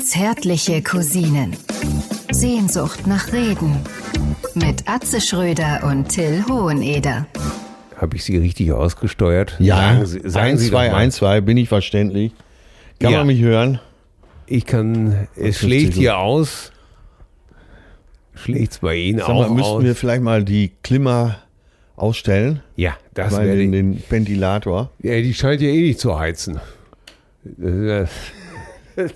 Zärtliche Cousinen. Sehnsucht nach Reden. Mit Atze Schröder und Till Hoheneder. Habe ich Sie richtig ausgesteuert? Ja, Sagen Sie, sagen 1, Sie doch 2, mal. 1, 2, bin ich verständlich. Kann Ja. man mich hören? Ich kann, es schlägt hier aus. Schlägt's bei Ihnen Sag mal, auch müssten aus? wir vielleicht mal die Klimmer ausstellen? ja, das wäre den, die, den Ventilator. ja, die scheint ja eh nicht zu heizen. Das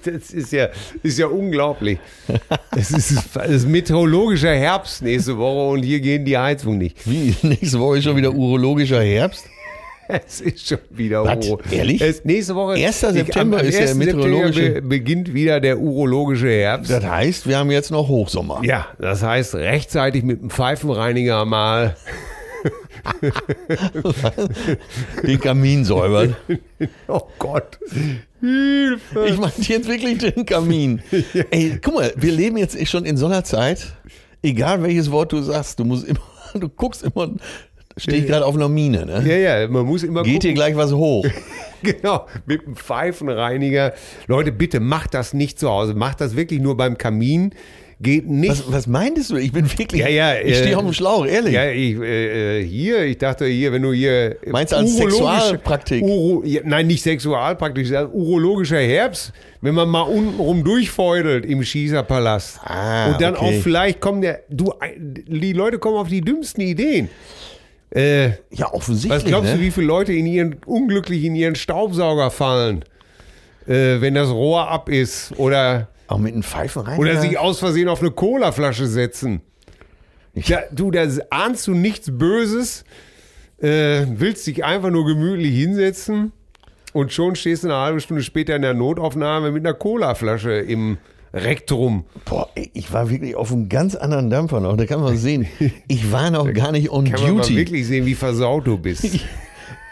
das ist ja, ist ja unglaublich. Es ist, ist meteorologischer Herbst nächste Woche und hier gehen die Heizung nicht. Wie, nächste Woche ist schon wieder urologischer Herbst? Es ist schon wieder Was? Uro. Ehrlich? Es, nächste Woche. 1. September am ist der 1. meteorologische- September be- beginnt wieder der urologische Herbst. Das heißt, wir haben jetzt noch Hochsommer. ja, das heißt rechtzeitig mit dem Pfeifenreiniger mal. Den Kamin säubern. Oh Gott. Hilfe. Ich meine jetzt wirklich den Kamin. Ey, guck mal, wir leben jetzt schon in so einer Zeit, egal welches Wort du sagst, du musst immer, du guckst immer, stehe ich gerade auf einer Mine, ne? Ja, ja, man muss immer Geht dir gucken. gleich was hoch. Genau, mit dem Pfeifenreiniger. Leute, bitte macht das nicht zu Hause. Macht das wirklich nur beim Kamin. Geht nicht. Was, was meintest du? Ich bin wirklich, Ja, ja, ich äh, stehe auf dem Schlauch, ehrlich. Ja, ich, äh, äh, hier, ich dachte hier, wenn du hier. Meinst du als Sexualpraktik? Uro, ja, nein, nicht Sexualpraktik, sondern urologischer Herbst, wenn man mal untenrum durchfeudelt im Schießerpalast. Ah, Und dann okay. auch vielleicht kommen der, du, die Leute kommen auf die dümmsten Ideen. Äh, Ja, offensichtlich. was glaubst ne? du, wie viele Leute in ihren, unglücklich in ihren Staubsauger fallen, äh, wenn das Rohr ab ist oder, Auch mit einem Pfeifen rein? oder sich aus Versehen auf eine Colaflasche setzen? Ja, du, da ahnst du nichts Böses, äh, willst dich einfach nur gemütlich hinsetzen und schon stehst du eine halbe Stunde später in der Notaufnahme mit einer Colaflasche im Rektrum. Boah, ich war wirklich auf einem ganz anderen Dampfer noch. Da kann man sehen, ich war noch gar nicht on Kann man mal duty. wirklich sehen, wie versaut du bist.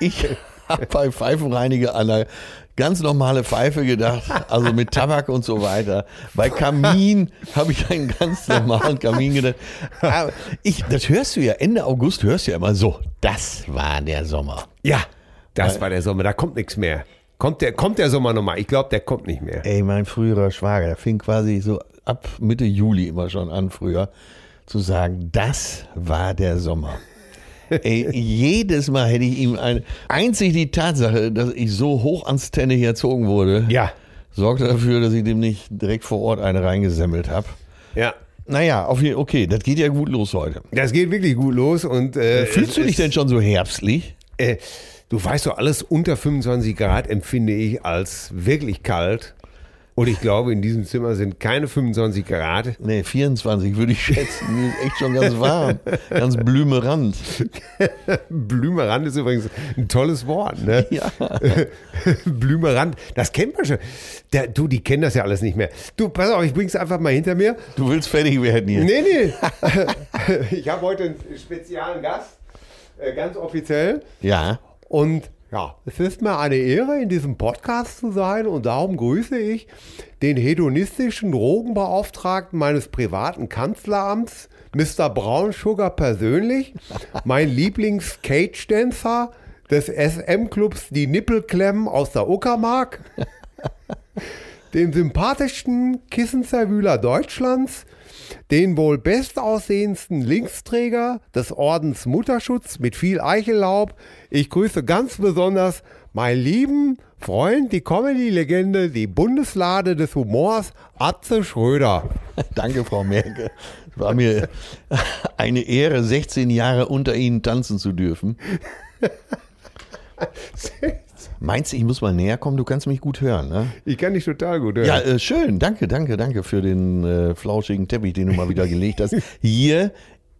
Ich habe bei Pfeifenreiniger an eine ganz normale Pfeife gedacht, also mit Tabak und so weiter. Bei Kamin habe ich einen ganz normalen Kamin gedacht. Aber ich, das hörst du ja Ende August, hörst du ja immer so. Das war der Sommer. Ja, das war der Sommer, da kommt nichts mehr. Kommt der, kommt der Sommer nochmal? Ich glaube, der kommt nicht mehr. Ey, mein früherer Schwager, der fing quasi so ab Mitte Juli immer schon an, früher, zu sagen, das war der Sommer. Ey, jedes Mal hätte ich ihm ein. Einzig die Tatsache, dass ich so hoch ans hier erzogen wurde, Ja, sorgte dafür, dass ich dem nicht direkt vor Ort eine reingesemmelt habe. ja. Naja, auf jeden okay, das geht ja gut los heute. Das geht wirklich gut los und äh, Fühlst du dich denn schon so herbstlich? Äh, du weißt doch, alles unter 25 Grad empfinde ich als wirklich kalt. Und ich glaube, in diesem Zimmer sind keine 25 Grad. Nee, 24 würde ich schätzen. Mir ist echt schon ganz warm. Ganz blümerant. Blümerand ist übrigens ein tolles Wort, ne? Ja. Blümerand, das kennt man schon. Der, du, die kennen das ja alles nicht mehr. Du, pass auf, ich bring's einfach mal hinter mir. Du willst fertig werden hier. Nee, nee. ich habe heute einen speziellen Gast, äh, ganz offiziell. Ja. Und ja, es ist mir eine Ehre, in diesem Podcast zu sein und darum grüße ich den hedonistischen Drogenbeauftragten meines privaten Kanzleramts, Mr. Brown Sugar persönlich, mein Lieblings-Cage-Dancer des SM-Clubs Die Nippelklemmen aus der Uckermark, den sympathischsten Kissenzerwühler Deutschlands, den wohl bestaussehendsten Linksträger des Ordens Mutterschutz mit viel Eichellaub. Ich grüße ganz besonders meinen lieben Freund, die Comedy-Legende, die Bundeslade des Humors, Atze Schröder. Danke, Frau Merkel. Es war mir eine Ehre, 16 Jahre unter Ihnen tanzen zu dürfen. Meinst du, ich muss mal näher kommen? Du kannst mich gut hören, ne? Ich kann dich total gut hören. Ja, äh, schön. Danke, danke, danke für den äh, flauschigen Teppich, den du mal wieder gelegt hast. Hier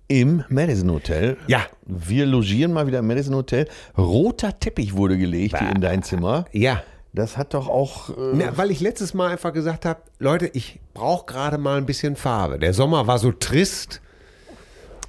im Madison Hotel. Ja. Wir logieren mal wieder im Madison Hotel. Roter Teppich wurde gelegt hier in dein Zimmer. ja. Das hat doch auch. Äh, Na, weil ich letztes Mal einfach gesagt habe, Leute, ich brauche gerade mal ein bisschen Farbe. Der Sommer war so trist.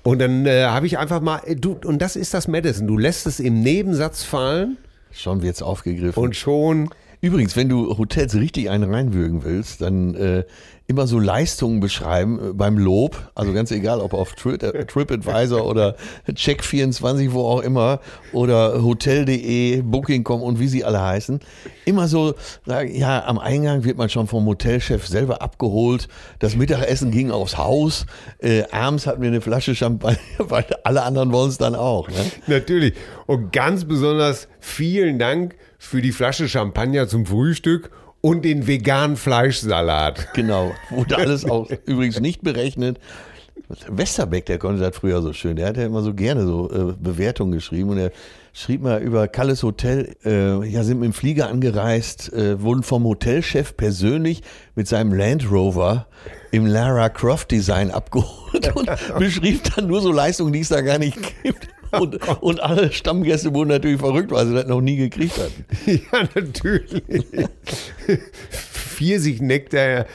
Und dann äh, habe ich einfach mal, äh, du, und das ist das Madison, du lässt es im Nebensatz fallen schon wird's aufgegriffen. und schon Übrigens, wenn du Hotels richtig einen reinwürgen willst, dann äh, immer so Leistungen beschreiben äh, beim Lob. Also ganz egal, ob auf äh, TripAdvisor oder Check24, wo auch immer, oder Hotel.de, Booking.com und wie sie alle heißen. Immer so sagen, ja, am Eingang wird man schon vom Hotelchef selber abgeholt. Das Mittagessen ging aufs Haus. Äh, abends hatten wir eine Flasche Champagner, weil alle anderen wollen es dann auch. Ne? Natürlich. Und ganz besonders vielen Dank für die Flasche Champagner zum Frühstück und den veganen Fleischsalat. Genau, wurde alles auch übrigens nicht berechnet. Westerbeck, der konnte das früher so schön. Der hat ja immer so gerne so äh, Bewertungen geschrieben und er schrieb mal über Kalles Hotel, äh, ja, sind mit dem Flieger angereist, äh, wurden vom Hotelchef persönlich mit seinem Land Rover im Lara Croft Design abgeholt und beschrieb dann nur so Leistungen, die es da gar nicht gibt. Und, und alle Stammgäste wurden natürlich verrückt, weil sie das noch nie gekriegt hatten. Ja, natürlich. Pfirsichnektar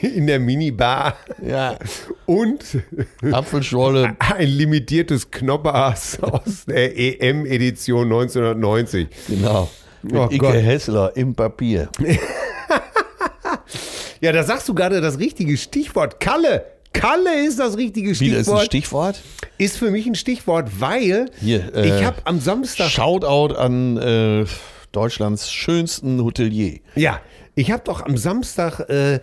in der Minibar. Ja. Und Apfelschorle. ein limitiertes Knoppers aus der EM-Edition 1990. Genau. Mit Oh Icke Gott. Hessler im Papier. Ja, da sagst du gerade das richtige Stichwort. Kalle. Kalle ist das richtige Wieder ist ein Stichwort. Stichwort. Ist für mich ein Stichwort, weil Hier, äh, ich habe am Samstag Shoutout an äh, Deutschlands schönsten Hotelier. Ja, ich habe doch am Samstag äh,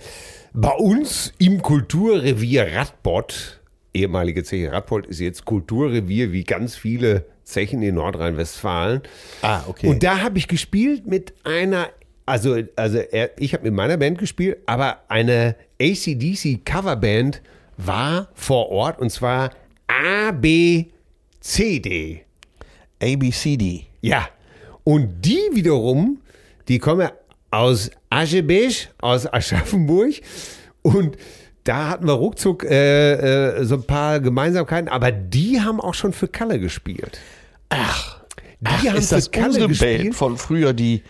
bei uns im Kulturrevier Radbott, ehemalige Zeche Radbott ist jetzt Kulturrevier wie ganz viele Zechen in Nordrhein-Westfalen. Ah, okay. Und da habe ich gespielt mit einer, also, also er, ich habe mit meiner Band gespielt, aber eine ACDC Coverband war vor Ort und zwar ABCD. ABCD. Ja. Und die wiederum, die kommen aus Aschebesch, aus Aschaffenburg. Und da hatten wir ruckzuck äh, äh, so ein paar Gemeinsamkeiten, aber die haben auch schon für Kalle gespielt. Ach, Die Ach haben ist das Kalle unsere gespielt. Band von früher, die.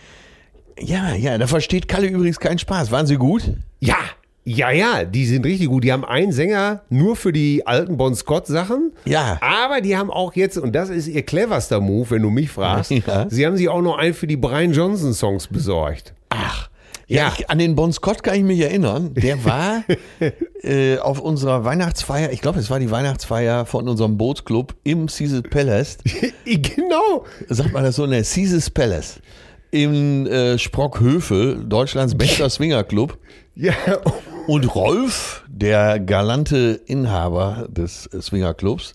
Ja, ja, da versteht Kalle übrigens keinen Spaß. Waren sie gut? Ja, ja, ja, die sind richtig gut. Die haben einen Sänger nur für die alten Bon Scott Sachen. Ja. Aber die haben auch jetzt, und das ist ihr cleverster Move, wenn du mich fragst, Ja. sie haben sich auch noch einen für die Brian Johnson Songs besorgt. Ach. Ja, Ja. Ich, an den Bon Scott kann ich mich erinnern. Der war äh, auf unserer Weihnachtsfeier, ich glaube, es war die Weihnachtsfeier von unserem Bootsclub im Caesar Palace. genau. Sagt man das so? Ne, Caesars Palace. In äh, Sprockhövel, Deutschlands bester Swingerclub. Ja, Und Rolf, der galante Inhaber des Swingerclubs,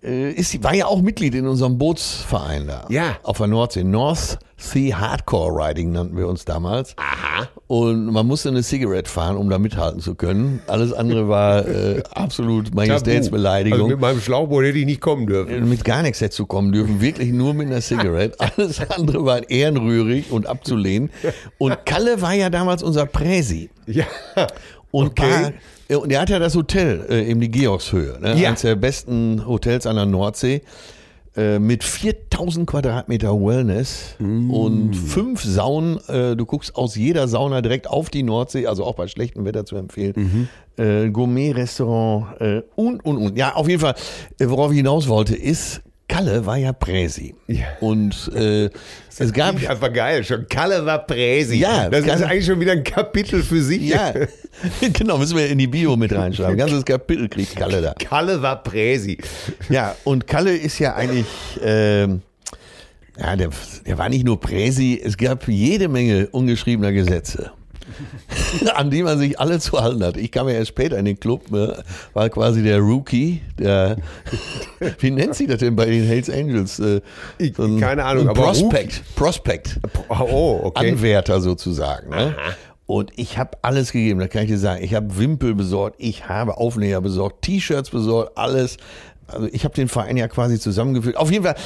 ist, war ja auch Mitglied in unserem Bootsverein da. Ja. Auf der Nordsee. North Sea Hardcore Riding nannten wir uns damals. Aha. Und man musste eine Cigarette fahren, um da mithalten zu können. Alles andere war äh, absolut Also Majestätsbeleidigung. mit meinem Schlauchboot hätte ich nicht kommen dürfen. mit gar nichts hätte kommen dürfen, wirklich nur mit einer Cigarette. Alles andere war ehrenrührig und abzulehnen. Und Kalle war ja damals unser Präsi. Ja. Und, Okay. äh, und er hat ja das Hotel äh, eben die Georgshöhe, ne? Ja. eines der besten Hotels an der Nordsee. äh, Mit 4000 Quadratmeter Wellness Mm. und fünf Saunen. Äh, du guckst aus jeder Sauna direkt auf die Nordsee, also auch bei schlechtem Wetter zu empfehlen. Mhm. Äh, Gourmet-Restaurant und, und, und. Ja, auf jeden Fall, worauf ich hinaus wollte, ist, Kalle war ja Präsi. Ja. Und äh, es gab. Klingt einfach geil. Schon Kalle war Präsi. Ja, das ist Kalle- eigentlich schon wieder ein Kapitel für sich. Ja, genau, müssen wir in die Bio mit reinschreiben. Ganzes Kapitel kriegt Kalle da. Kalle war Präsi. Ja, und Kalle ist ja eigentlich, ähm, ja, der, der war nicht nur Präsi, es gab jede Menge ungeschriebener Gesetze, an die man sich alle zu halten hat. Ich kam ja erst später in den Club, ne, war quasi der Rookie, der, wie nennt sich das denn bei den Hells Angels? Äh, Ich- keine Ahnung, ein aber Prospect, Prospect. Oh, okay. Anwärter sozusagen. Ne? Und ich habe alles gegeben, da kann ich dir sagen. Ich habe Wimpel besorgt, ich habe Aufnäher besorgt, T-Shirts besorgt, alles. Also ich habe den Verein ja quasi zusammengeführt. Auf jeden Fall,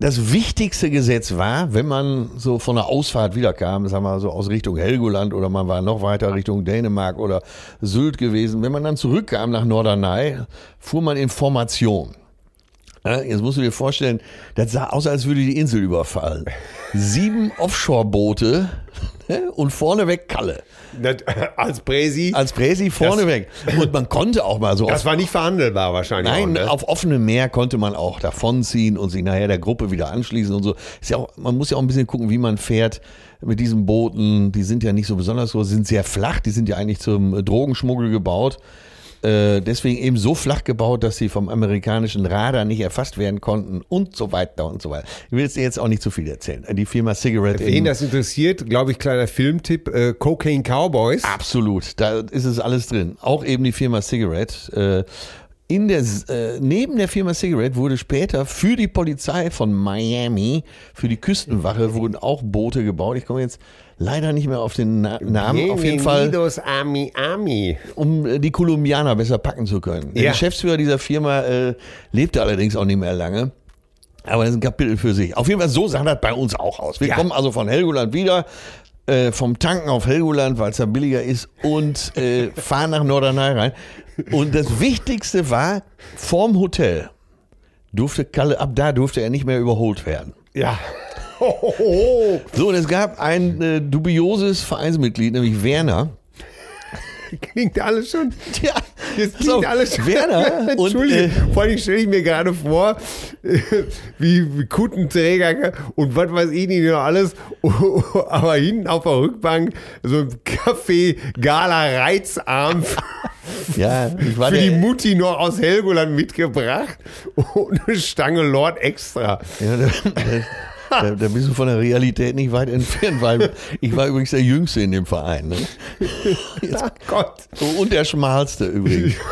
das wichtigste Gesetz war, wenn man so von der Ausfahrt wiederkam, sagen wir mal so aus Richtung Helgoland oder man war noch weiter Richtung Dänemark oder Sylt gewesen, wenn man dann zurückkam nach Norderney, fuhr man in Formation. Jetzt musst du dir vorstellen, das sah aus, als würde die Insel überfallen. Sieben Offshore-Boote ne, und vorneweg Kalle. Das, als Präsi. Als Präsi vorneweg. Und man konnte auch mal so das war nicht verhandelbar wahrscheinlich. nein, auch, ne? auf offenem Meer konnte man auch davonziehen und sich nachher der Gruppe wieder anschließen und so. Ist ja auch, man muss ja auch ein bisschen gucken, wie man fährt mit diesen Booten. Die sind ja nicht so besonders groß, sind sehr flach. Die sind ja eigentlich zum äh, Drogenschmuggel gebaut. Äh, deswegen eben so flach gebaut, dass sie vom amerikanischen Radar nicht erfasst werden konnten und so weiter und so weiter. Ich will jetzt, jetzt auch nicht zu viel erzählen. Die Firma Cigarette Wen das interessiert, glaube ich, kleiner Filmtipp, äh, Cocaine Cowboys. Absolut, da ist es alles drin. Auch eben die Firma Cigarette. Äh, in der, äh, neben der Firma Cigarette wurde später für die Polizei von Miami, für die Küstenwache, wurden auch Boote gebaut. Ich komme jetzt leider nicht mehr auf den Na Namen. Auf jeden Fall, a Miami. um äh, die Kolumbianer besser packen zu können. Der Ja. Geschäftsführer dieser Firma äh, lebte allerdings auch nicht mehr lange. Aber das ist ein Kapitel für sich. Auf jeden Fall, so sah das bei uns auch aus. Wir Ja. kommen also von Helgoland wieder, äh, vom Tanken auf Helgoland, weil es da billiger ist, und äh, fahren nach Norderney rein. Und das Wichtigste war, vorm Hotel durfte Kalle, ab da durfte er nicht mehr überholt werden. Ja. So, und es gab ein äh, dubioses Vereinsmitglied, nämlich Werner. Klingt alles schon. Ja, Jetzt so, klingt alles schon. Werner und Entschuldige. äh, Vor allem stelle ich mir gerade vor, äh, wie, wie Kuttenträger und was weiß ich nicht noch alles. Aber hinten auf der Rückbank so ein Kaffee Gala Reizarm ja, ich war für die Mutti noch aus Helgoland mitgebracht und eine Stange Lord extra. Ja, da, da, bist du von der Realität nicht weit entfernt, weil ich war übrigens der Jüngste in dem Verein. Ne? Ach Gott. Und der Schmalste übrigens.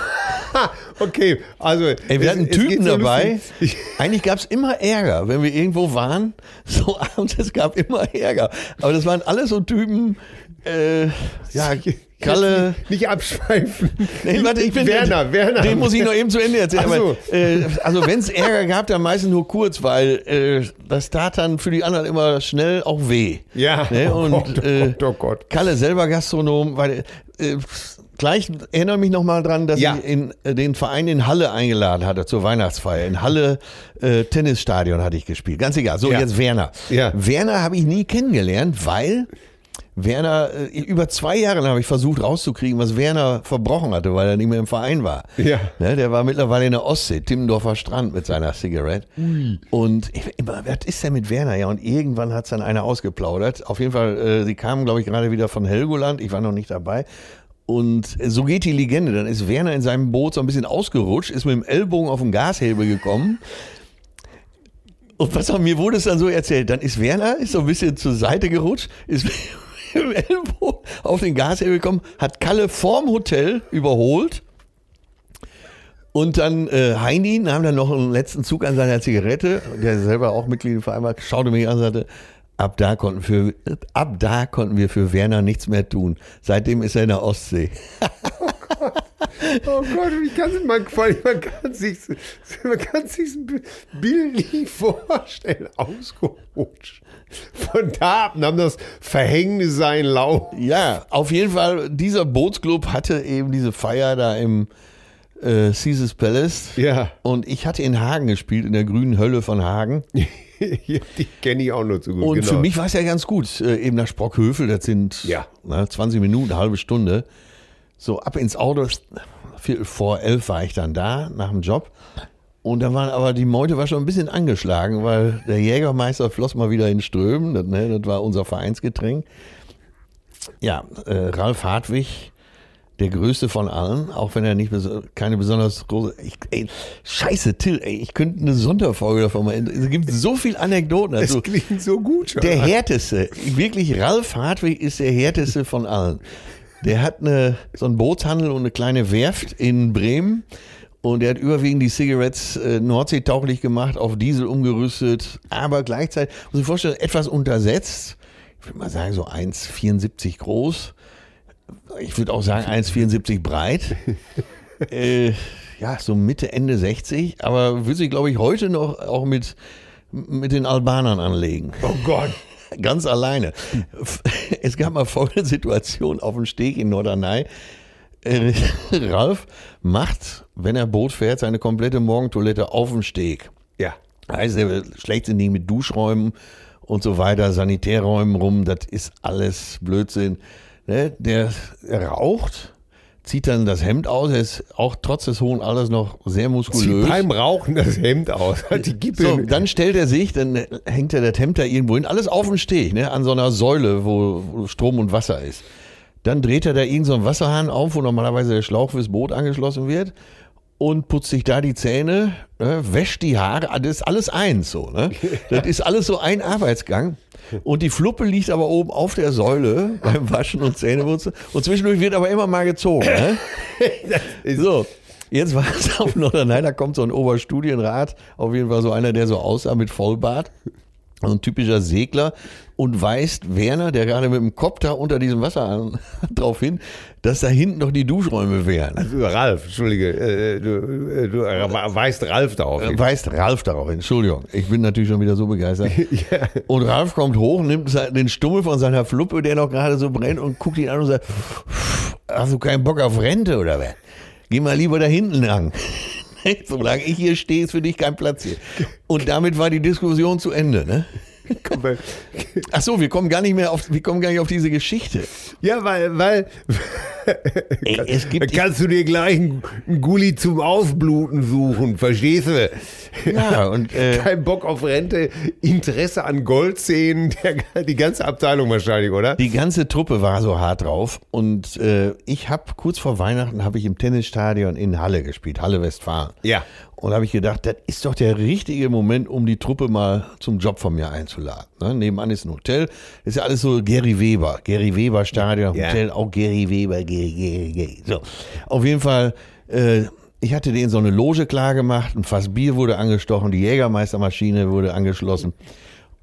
Ha, okay, also. Ey, wir es- hatten Typen so dabei. Eigentlich gab es immer Ärger, wenn wir irgendwo waren. So abends, es gab immer Ärger. Aber das waren alles so Typen, äh, ja, Kalle. Nicht abschweifen. Nee, warte, ich bin Werner, Werner. Den muss ich noch eben zu Ende erzählen. So. Aber, äh, also wenn es Ärger gab, dann meistens nur kurz, weil äh, das tat dann für die anderen immer schnell auch weh. Ja. Ne? Oh Und Gott, oh äh, Gott, oh Gott. Kalle selber Gastronom, weil äh, gleich erinnere mich noch mal dran, dass Ja. ich in, äh, den Verein in Halle eingeladen hatte zur Weihnachtsfeier. In Halle äh, Tennisstadion hatte ich gespielt. Ganz egal. So Ja. jetzt Werner. Ja. Werner habe ich nie kennengelernt, weil Werner, äh, über zwei Jahre lang habe ich versucht rauszukriegen, was Werner verbrochen hatte, weil er nicht mehr im Verein war. Ja. Ne, der war mittlerweile in der Ostsee, Timmendorfer Strand mit seiner Cigarette. Und ich, immer, was ist denn mit Werner? Ja, und irgendwann hat es dann einer ausgeplaudert. Auf jeden Fall, äh, sie kamen, glaube ich, gerade wieder von Helgoland. Ich war noch nicht dabei. Und so geht die Legende. Dann ist Werner in seinem Boot so ein bisschen ausgerutscht, ist mit dem Ellbogen auf den Gashebel gekommen. Und was auch mir wurde es dann so erzählt, dann ist Werner ist so ein bisschen zur Seite gerutscht, ist mit dem Ellbogen auf den Gashebel gekommen, hat Kalle vorm Hotel überholt. Und dann äh, Heini nahm dann noch einen letzten Zug an seiner Zigarette, der selber auch Mitglied im Verein war, schaute mich an und sagte, ab da konnten, für, ab da konnten wir für Werner nichts mehr tun. Seitdem ist er in der Ostsee. Oh Gott, ich kann es allem, man kann sich man kann sich bildlich vorstellen, ausgerutscht. Von da ab nahm das Verhängnis seinen Lauf. Ja, auf jeden Fall, dieser Bootsclub hatte eben diese Feier da im äh, Caesars Palace. Ja, Und ich hatte in Hagen gespielt, in der grünen Hölle von Hagen. die kenne ich auch nur zu gut. Und genau. für mich war es ja ganz gut. Äh, eben nach Sprockhövel, das sind Ja. na, 20 Minuten, eine halbe Stunde. So ab ins Auto, Viertel vor elf war ich dann da, nach dem Job. Und da waren aber die Meute war schon ein bisschen angeschlagen, weil der Jägermeister floss mal wieder in Strömen. Das, ne, das war unser Vereinsgetränk. Ja, äh, Ralf Hartwig, der größte von allen, auch wenn er nicht keine besonders große. Ich, ey, scheiße, Till, ey, ich könnte eine Sonderfolge davon mal. Es gibt so viel Anekdoten es dazu. klingt so gut schon. Der härteste, wirklich Ralf Hartwig ist der härteste von allen. Der hat eine, so einen Bootshandel und eine kleine Werft in Bremen. Und der hat überwiegend die Cigarettes äh, Nordseetauglich gemacht, auf Diesel umgerüstet, aber gleichzeitig, muss ich vorstellen, etwas untersetzt. Ich würde mal sagen, so 1,74 groß. Ich würde auch sagen 1,74 breit. äh, ja, so Mitte, Ende 60. Aber würde sich, glaube ich, heute noch auch mit, mit den Albanern anlegen. oh Gott. Ganz alleine. Es gab mal folgende Situation auf dem Steg in Norderney. Äh, Ralf macht, wenn er Boot fährt, seine komplette Morgentoilette auf dem Steg. Ja. Heißt, er schlägt sich nicht mit Duschräumen und so weiter, Sanitärräumen rum, das ist alles Blödsinn. Ne? Der raucht, zieht dann das Hemd aus, er ist auch trotz des hohen Alters noch sehr muskulös. Zieht beim Rauchen das Hemd aus. Die Gippe. So, dann stellt er sich, dann hängt er das Hemd da irgendwo hin, alles auf dem Steg, ne, an so einer Säule, wo, wo Strom und Wasser ist. Dann dreht er da irgendeinen so einen Wasserhahn auf, wo normalerweise der Schlauch fürs Boot angeschlossen wird und putzt sich da die Zähne, ne, wäscht die Haare, das ist alles eins so. Ne? Das ist alles so ein Arbeitsgang. Und die Fluppe liegt aber oben auf der Säule beim Waschen und Zähneputzen. Und zwischendurch wird aber immer mal gezogen. Ne? So, jetzt war es auf Nordrhein, da kommt so ein Oberstudienrat, auf jeden Fall so einer, der so aussah mit Vollbart. So ein typischer Segler und weist Werner, der gerade mit dem Kopf da unter diesem Wasser drauf hin, dass da hinten noch die Duschräume wären. Also Ralf, Entschuldige, äh, du, äh, du weist Ralf darauf hin. Weist Ralf darauf hin, Entschuldigung. Ich bin natürlich schon wieder so begeistert. Ja. Und Ralf kommt hoch, nimmt den Stummel von seiner Fluppe, der noch gerade so brennt, und guckt ihn an und sagt, hast du keinen Bock auf Rente oder was? Geh mal lieber da hinten lang. Solange ich hier stehe, ist für dich kein Platz hier. Und damit war die Diskussion zu Ende, ne? Ach so, wir kommen gar nicht mehr auf, wir kommen gar nicht auf diese Geschichte. Ja, weil, weil Ey, es da gibt, kannst du dir gleich einen, Gulli zum Ausbluten suchen, verstehst du? ja, und, äh, Kein Bock auf Rente, Interesse an Goldzähnen, der, die ganze Abteilung wahrscheinlich, oder? Die ganze Truppe war so hart drauf und äh, ich habe kurz vor Weihnachten habe ich im Tennisstadion in Halle gespielt, Halle Westfalen. Ja. Und da habe ich gedacht, das ist doch der richtige Moment, um die Truppe mal zum Job von mir einzuladen. Ne? Nebenan ist ein Hotel, ist ja alles so Gary Weber, Gary Weber Stadion, Ja. Hotel, auch Gary Weber, Gary, Gary, Gary. So, auf jeden Fall. Äh, ich hatte denen so eine Loge klar gemacht, ein Fass Bier wurde angestochen, die Jägermeistermaschine wurde angeschlossen.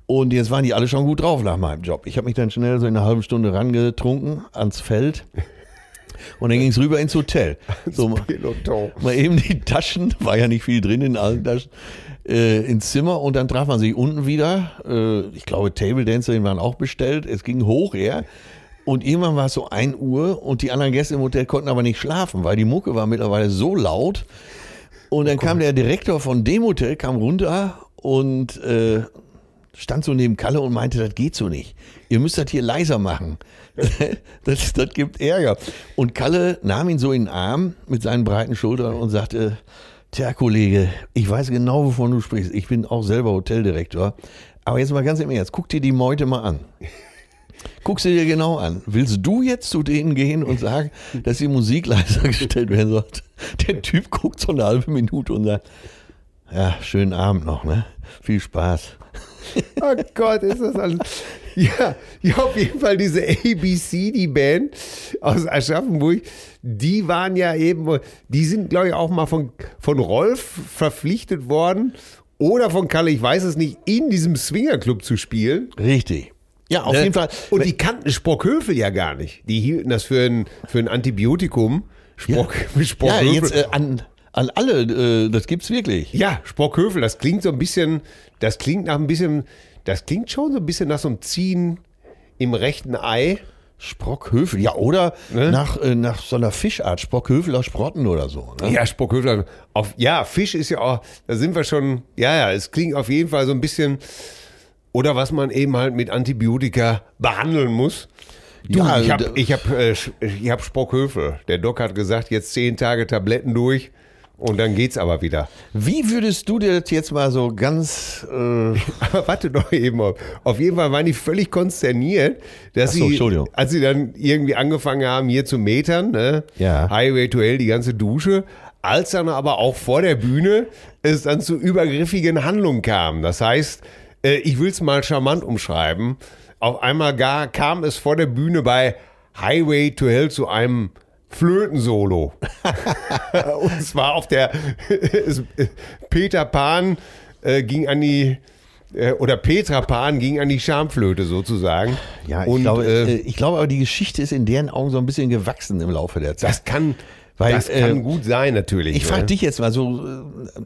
Und jetzt waren die alle schon gut drauf nach meinem Job. Ich habe mich dann schnell so in einer halben Stunde rangetrunken ans Feld. Und dann ging es rüber ins Hotel. So, mal eben die Taschen, war ja nicht viel drin in allen Taschen, äh, ins Zimmer und dann traf man sich unten wieder. Äh, ich glaube, Table Dancerin waren auch bestellt. Es ging hoch, ja. Und irgendwann war es so 1 Uhr und die anderen Gäste im Hotel konnten aber nicht schlafen, weil die Mucke war mittlerweile so laut. Und dann kam der Direktor von dem Hotel, kam runter und äh, stand so neben Kalle und meinte, das geht so nicht. Ihr müsst das hier leiser machen. das, das gibt Ärger. Und Kalle nahm ihn so in den Arm mit seinen breiten Schultern und sagte, Tja, Kollege, ich weiß genau, wovon du sprichst. Ich bin auch selber Hoteldirektor. Aber jetzt mal ganz im Ernst, guck dir die Meute mal an. Guck sie dir genau an. Willst du jetzt zu denen gehen und sagen, dass die Musik leiser gestellt werden sollte? Der Typ guckt so eine halbe Minute und sagt, ja, schönen Abend noch, ne? Viel Spaß. Oh Gott, ist das alles. Ja, ja, auf jeden Fall diese ABC, die Band aus Aschaffenburg, die waren ja eben, die sind, glaube ich, auch mal von, von Rolf verpflichtet worden oder von Kalle, ich weiß es nicht, in diesem Swingerclub zu spielen. Richtig. Ja, auf Ne? jeden Fall. Und die kannten Sprockhövel ja gar nicht. Die hielten das für ein, für ein Antibiotikum. Sprock, ja, Sprockhövel. jetzt äh, an, an alle, äh, das gibt's wirklich. Ja, Sprockhövel, das klingt so ein bisschen, das klingt nach ein bisschen, das klingt schon so ein bisschen nach so einem Ziehen im rechten Ei. Sprockhövel, ja, oder Ne? nach, äh, nach so einer Fischart, Sprockhövel aus Sprotten oder so. Ne? Ja, Sprockhövel. Auf, ja, Fisch ist ja auch, da sind wir schon, ja, ja, es klingt auf jeden Fall so ein bisschen, oder was man eben halt mit Antibiotika behandeln muss. Du, Ja, ich habe ich hab, äh, ich hab Sprockhövel. Der Doc hat gesagt, jetzt zehn Tage Tabletten durch und dann geht's aber wieder. Wie würdest du dir das jetzt mal so ganz, äh, Aber warte doch eben auf. Auf jeden Fall waren die völlig konsterniert, dass so, sie, als sie dann irgendwie angefangen haben, hier zu metern, ne? Ja. Highway to Hell, die ganze Dusche, als dann aber auch vor der Bühne es dann zu übergriffigen Handlungen kam. Das heißt, äh, ich will es mal charmant umschreiben. Auf einmal gar kam es vor der Bühne bei Highway to Hell zu einem Flötensolo. Und zwar auf der Peter Pan äh, ging an die äh, oder Petra Pan ging an die Schamflöte sozusagen. ja, ich, Und, glaube, äh, äh, ich glaube aber, die Geschichte ist in deren Augen so ein bisschen gewachsen im Laufe der Zeit. das kann, Weil, das kann äh, gut sein natürlich. Ich frage ne? dich jetzt mal so, äh,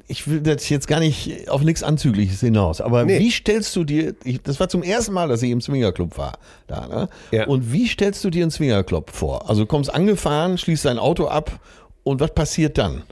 ich will das jetzt gar nicht auf nichts Anzügliches hinaus, aber Nee. wie stellst du dir, ich, das war zum ersten Mal, dass ich im Swingerclub war, da, ne? Ja. Und wie stellst du dir einen Swingerclub vor? Also du kommst angefahren, schließt dein Auto ab und was passiert dann?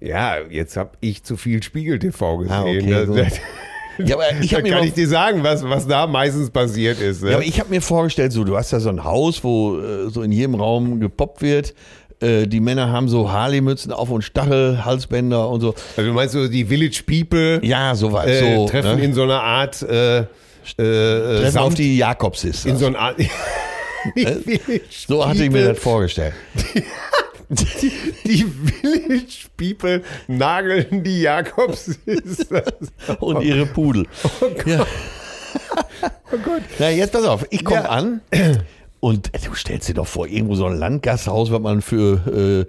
Ja, jetzt habe ich zu viel Spiegel TV gesehen. Ah, okay, Das- das- Ja, aber ich habe kann mal- ich dir sagen, was, was da meistens passiert ist. Ne? ja, aber ich hab mir vorgestellt, so, du hast da so ein Haus, wo äh, so in jedem Raum gepoppt wird. Äh, die Männer haben so Harley-Mützen auf und Stachel, Halsbänder und so. also du meinst so, die Village People Ja, soweit. äh, so, treffen ne? in so einer Art äh, äh, Treffen auf Samt, die Jakobsis. in so einer Art die Village so hatte ich mir das vorgestellt. Die Village People nageln die Jakobs-Sisters. Und ihre Pudel. ja. Oh Gott. Na, jetzt pass auf, ich komme Ja. an und äh, du stellst dir doch vor, irgendwo so ein Landgasthaus, was man für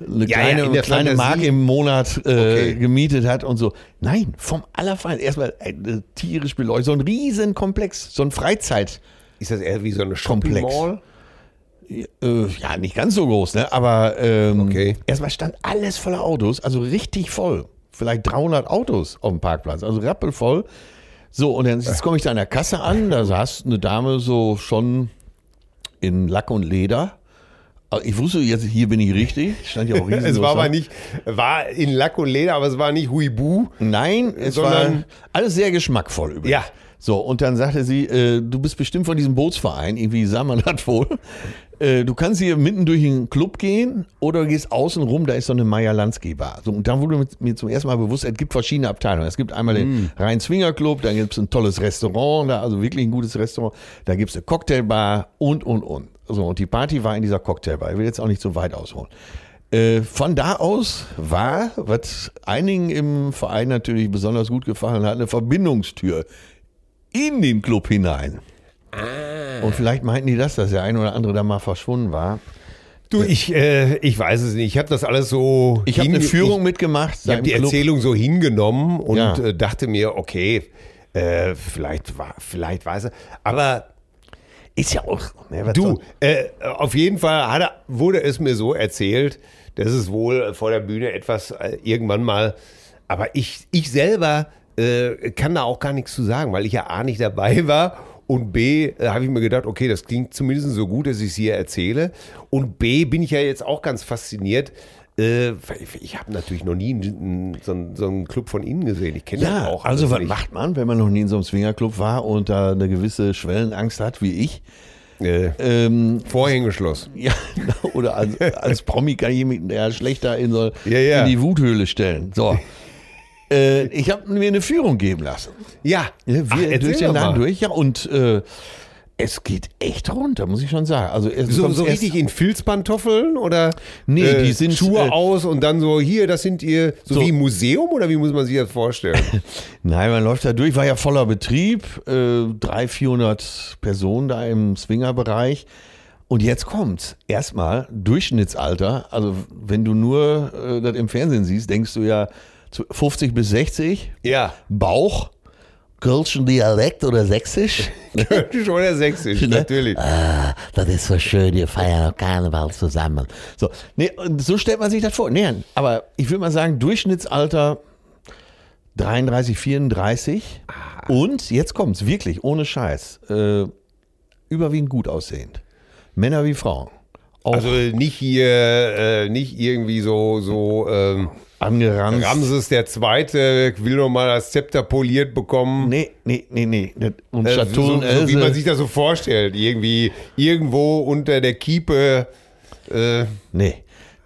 äh, eine Ja, kleine, ja, in der kleine. Mark im Monat äh, Okay. gemietet hat und so. Nein, vom Allerfein. Erstmal äh, tierisch beleuchtet, so ein Riesenkomplex, so ein Freizeit. Ist das eher wie so eine Komplex. Shopping Mall? Äh, ja, nicht ganz so groß, ne? aber ähm, Okay. erstmal stand alles voller Autos, also richtig voll. Vielleicht 300 Autos auf dem Parkplatz, also rappelvoll. So, und dann, jetzt komme ich da an der Kasse an, da saß eine Dame so schon in Lack und Leder. Ich wusste jetzt, hier bin ich richtig. Stand ja auch riesig. Es war aber nicht, war in Lack und Leder, aber es war nicht Huibu. Nein, es Sondern- war alles sehr geschmackvoll übrigens. Ja. So, und dann sagte sie, äh, du bist bestimmt von diesem Bootsverein, irgendwie sah man das wohl. Äh, du kannst hier mitten durch den Club gehen oder du gehst außen rum, da ist so eine Meier Lansky Bar. So, und dann wurde mir- zum ersten Mal bewusst, es gibt verschiedene Abteilungen. Es gibt einmal den Rhein Swinger Club, dann gibt es ein tolles Restaurant, da, also wirklich ein gutes Restaurant. Da gibt es eine Cocktailbar und, und, und. So, und die Party war in dieser Cocktailbar. Ich will jetzt auch nicht so weit ausholen. Äh, Von da aus war, was einigen im Verein natürlich besonders gut gefallen hat, eine Verbindungstür in den Club hinein. Ah. Und vielleicht meinten die das, dass der ein oder andere da mal verschwunden war. Du, ich, äh, ich weiß es nicht. Ich habe das alles so. Ich habe eine Führung mitgemacht. Ich, ich habe die Club. Erzählung so hingenommen und Ja. äh, dachte mir, okay, äh, vielleicht war, vielleicht weiß er. Aber Ist ja auch. Ne, was Du, soll- äh, auf jeden Fall hat er, wurde es mir so erzählt, dass es wohl vor der Bühne etwas äh, irgendwann mal, aber ich, ich selber äh, kann da auch gar nichts zu sagen, weil ich ja A nicht dabei war und B äh, habe ich mir gedacht, okay, das klingt zumindest so gut, dass ich es hier erzähle und B bin ich ja jetzt auch ganz fasziniert. Äh, ich habe natürlich noch nie einen, so, einen, so einen Club von Ihnen gesehen. Ich kenne das Ja, auch. also was nicht. macht man, wenn man noch nie in so einem Swingerclub war und da eine gewisse Schwellenangst hat, wie ich? Äh, Ähm, Vorhängeschloss. ja, oder als, als Promi kann ich mich ja schlechter in, so, Ja, ja. in die Wuthöhle stellen. So. Äh, ich habe mir eine Führung geben lassen. Ja, Ach, wir erzähl durch den Laden durch, ja, und äh, es geht echt runter, muss ich schon sagen. Also So, so richtig in Filzpantoffeln oder Nee, äh, die sind, Schuhe äh, aus und dann so hier, das sind ihr so, So. wie Museum oder wie muss man sich das vorstellen? Nein, man läuft da durch, war ja voller Betrieb, äh, 300, 400 Personen da im Swingerbereich. Und jetzt kommt's. Erstmal Durchschnittsalter. Also wenn du nur äh, das im Fernsehen siehst, denkst du ja 50 bis 60. ja, Bauch, Kölschen Dialekt oder Sächsisch. schon der Sächsisch, Ne? natürlich. Ah, das ist so schön, wir feiern auch Karneval zusammen. So, nee, und so stellt man sich das vor. Nee, aber ich würde mal sagen, Durchschnittsalter 33, 34. Und jetzt kommt's, wirklich, ohne Scheiß. Äh, überwiegend gut aussehend. Männer wie Frauen. Auch Also nicht hier, äh, nicht irgendwie so, so ähm, angeranzt. Ramses der Zweite will noch mal das Zepter poliert bekommen. Nee, nee, nee, nee. Das- Und Äh, Chateau so, so wie man sich das so vorstellt. Irgendwie irgendwo unter der Kiepe. Äh, Nee,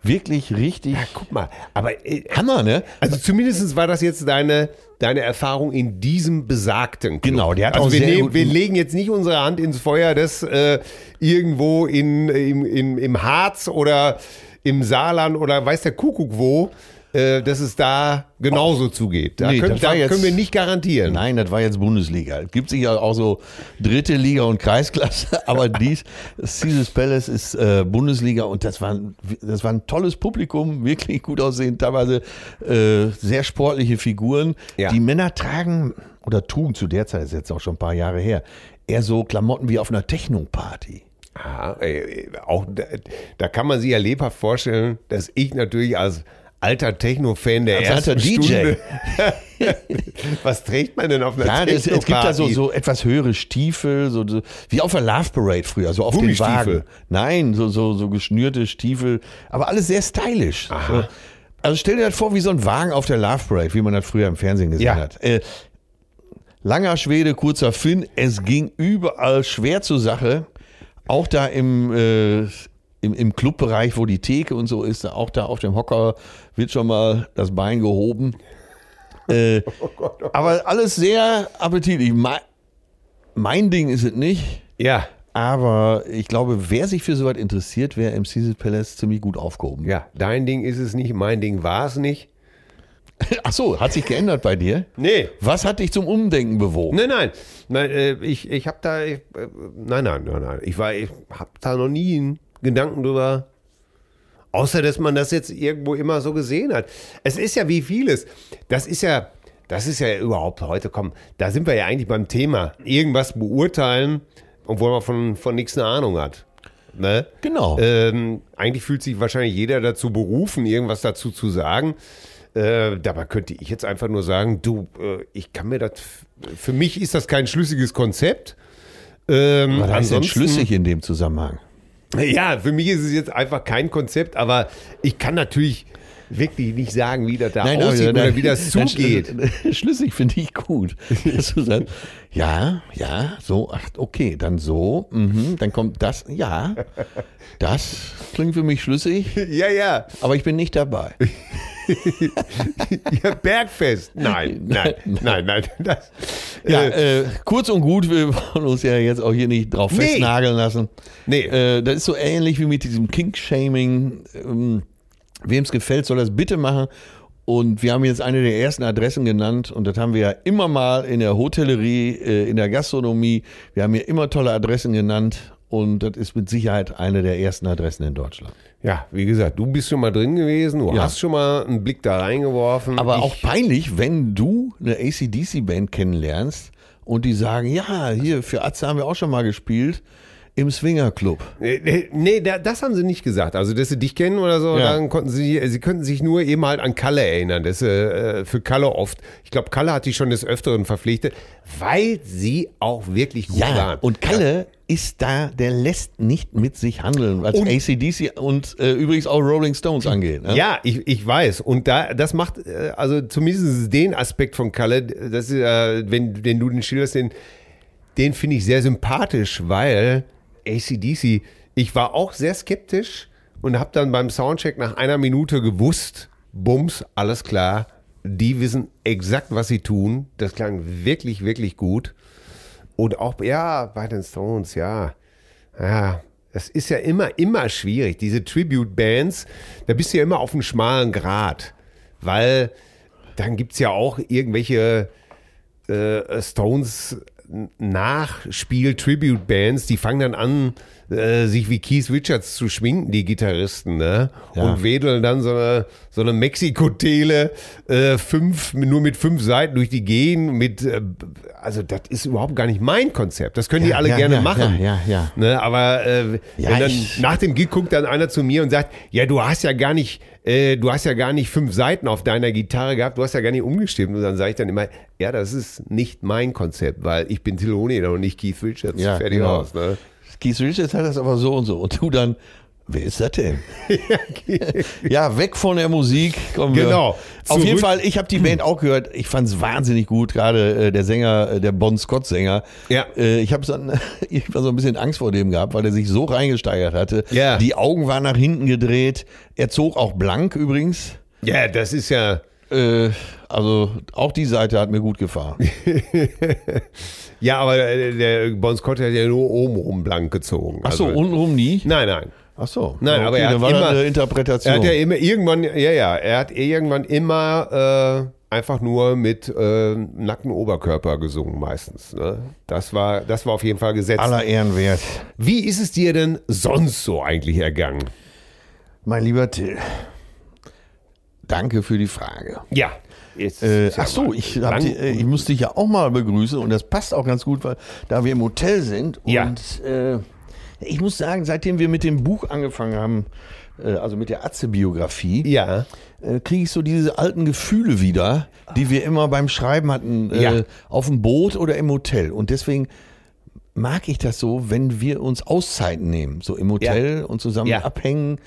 wirklich richtig. ja, guck mal. Aber äh, Hammer, ne? Also zumindest war das jetzt deine, deine Erfahrung in diesem besagten Club. Genau, der hat also auch wir, sehr nehmen, wir legen jetzt nicht unsere Hand ins Feuer, dass äh, irgendwo in, im, im, im Harz oder im Saarland oder weiß der Kuckuck wo, äh, dass es da genauso zugeht. Da, Nee, können, das da jetzt- können wir nicht garantieren. Nein, das war jetzt Bundesliga. Es gibt sicher auch so dritte Liga und Kreisklasse, aber dies, Caesars Palace ist äh, Bundesliga und das war, ein- das war ein tolles Publikum, wirklich gut aussehend, teilweise äh, sehr sportliche Figuren. Ja. Die Männer tragen oder trugen zu der Zeit, ist jetzt auch schon ein paar Jahre her, eher so Klamotten wie auf einer Techno-Party. Äh, auch da, da kann man sich ja lebhaft vorstellen, dass ich natürlich als alter Techno-Fan der Als ersten alter DJ. Stunde. Was trägt man denn auf einer Ja, es, es gibt da so, so etwas höhere Stiefel, so, so wie auf der Love Parade früher, so auf den Gummistiefel. Wagen. Nein, so, so, so geschnürte Stiefel, aber alles sehr stylisch. So. Also stell dir das vor, wie so ein Wagen auf der Love Parade, wie man das früher im Fernsehen gesehen Ja. hat. Äh, langer Schwede, kurzer Finn. Es ging überall schwer zur Sache. Auch da im, äh, im, im Clubbereich, wo die Theke und so ist, auch da auf dem Hocker wird schon mal das Bein gehoben. Äh, aber alles sehr appetitlich. Mein, mein Ding ist es nicht. Ja, Aber ich glaube, wer sich für sowas interessiert, wäre im Caesar Palace ziemlich gut aufgehoben. ja, dein Ding ist es nicht, mein Ding war es nicht. Ach so, hat sich geändert bei dir? Nee. Was hat dich zum Umdenken bewogen? Nein, nein, nein äh, ich, ich habe da, ich, äh, nein, nein, nein, nein, ich war, ich habe da noch nie einen Gedanken drüber, außer dass man das jetzt irgendwo immer so gesehen hat. Es ist ja wie vieles, das ist ja, das ist ja überhaupt heute, komm, da sind wir ja eigentlich beim Thema, irgendwas beurteilen, obwohl man von, von nichts eine Ahnung hat. Ne? Genau. Ähm, eigentlich fühlt sich wahrscheinlich jeder dazu berufen, irgendwas dazu zu sagen. Äh, dabei könnte ich jetzt einfach nur sagen, du, äh, ich kann mir das, für mich ist das kein schlüssiges Konzept. Ähm, Was heißt denn schlüssig in dem Zusammenhang? Ja, für mich ist es jetzt einfach kein Konzept, aber ich kann natürlich wirklich nicht sagen, wie das da aussieht oder wie das nein, zugeht. schlüssig- Schlüssig finde ich gut. Dass du sagst, ja, ja, so, ach, okay, dann so, mhm, dann kommt das, ja, das klingt für mich schlüssig, Ja, ja. aber ich bin nicht dabei. ja Bergfest. Nein, nein, nein, nein. Das, Ja, äh, äh, kurz und gut, wir wollen uns ja jetzt auch hier nicht drauf Nee. festnageln lassen. nee. Äh, das ist so ähnlich wie mit diesem Kink-Shaming. Ähm, Wem es gefällt, soll das bitte machen. Und wir haben jetzt eine der ersten Adressen genannt und das haben wir ja immer mal in der Hotellerie, äh, in der Gastronomie. Wir haben hier immer tolle Adressen genannt und das ist mit Sicherheit eine der ersten Adressen in Deutschland. ja, wie gesagt, du bist schon mal drin gewesen, du Ja. hast schon mal einen Blick da reingeworfen. Aber ich, auch peinlich, wenn du eine ACDC-Band kennenlernst und die sagen, ja, hier für Atze haben wir auch schon mal gespielt im Swinger Club. Nee, nee, nee, da- das haben sie nicht gesagt. Also, dass sie dich kennen oder so, Ja. dann konnten sie, sie könnten sich nur eben halt an Kalle erinnern. Das äh, für Kalle oft. Ich glaube, Kalle hat die schon des Öfteren verpflichtet, weil sie auch wirklich gut Ja, waren. und Kalle ist da, der lässt nicht mit sich handeln, was Und- ACDC und äh, übrigens auch Rolling Stones angeht. Ne? Ja, ich, ich weiß. Und da, das macht, äh, also zumindest den Aspekt von Kalle, das ist, äh, wenn, wenn du den schilderst, den, den finde ich sehr sympathisch, weil ACDC, ich war auch sehr skeptisch und habe dann beim Soundcheck nach einer Minute gewusst, Bums, alles klar, die wissen exakt, was sie tun. Das klang wirklich, wirklich gut. Und auch, ja, bei den Stones, ja. Ja, das ist ja immer, immer schwierig. Diese Tribute-Bands, da bist du ja immer auf einem schmalen Grat. Weil dann gibt es ja auch irgendwelche äh, Stones Nachspiel-Tribute-Bands, die fangen dann an, äh, sich wie Keith Richards zu schminken, die Gitarristen, ne? Ja. Und wedeln dann so eine, so eine Mexiko-Tele, äh, fünf, nur mit fünf Seiten durch die gehen, mit, äh, also das ist überhaupt gar nicht mein Konzept. Das können die alle ja, gerne ja, machen. ja, ja, ja. Ne, aber äh, Ja, wenn dann nach dem Gig guckt dann einer zu mir und sagt, ja, du hast ja gar nicht, äh, du hast ja gar nicht fünf Seiten auf deiner Gitarre gehabt, du hast ja gar nicht umgestimmt. Und dann sage ich dann immer, ja, das ist nicht mein Konzept, weil ich bin Till Hoheneder und nicht Keith Richards. Ja, Fertig genau. aus. Ne? Keith Richards hat das aber so und so. Und du dann, wer ist das denn? ja, weg von der Musik. Kommen wir. Genau. Auf Zurück- jeden Fall, ich habe die Band auch gehört. Ich fand es wahnsinnig gut, gerade äh, der Sänger, äh, der Bon Scott-Sänger. Ja. Äh, ich habe so, ein- ich war so ein bisschen Angst vor dem gehabt, weil er sich so reingesteigert hatte. Ja. Die Augen waren nach hinten gedreht. Er zog auch blank übrigens. Ja, das ist ja, Äh, also auch die Seite hat mir gut gefallen. ja, aber äh, der Bon Scott hat ja nur oben rum blank gezogen. Ach so, Also- untenrum nie? Nein, nein. Ach so. Nein, aber er hat war immer- eine Interpretation. Er hat ja immer irgendwann, ja, ja, er hat irgendwann immer äh, einfach nur mit äh, nacktem Oberkörper gesungen, meistens. Ne? Das war, das war auf jeden Fall gesetzt. aller Ehren wert. Wie ist es dir denn sonst so eigentlich ergangen? Mein lieber Till, danke für die Frage. Ja. Jetzt, Äh, ach so, ich, die, äh, ich muss dich ja auch mal begrüßen und das passt auch ganz gut, weil da wir im Hotel sind und Ja. äh, ich muss sagen, seitdem wir mit dem Buch angefangen haben, äh, also mit der Atze-Biografie, ja. äh, kriege ich so diese alten Gefühle wieder, die wir immer beim Schreiben hatten, äh, Ja. auf dem Boot oder im Hotel. Und deswegen mag ich das so, wenn wir uns Auszeiten nehmen, so im Hotel und zusammen Ja. abhängen.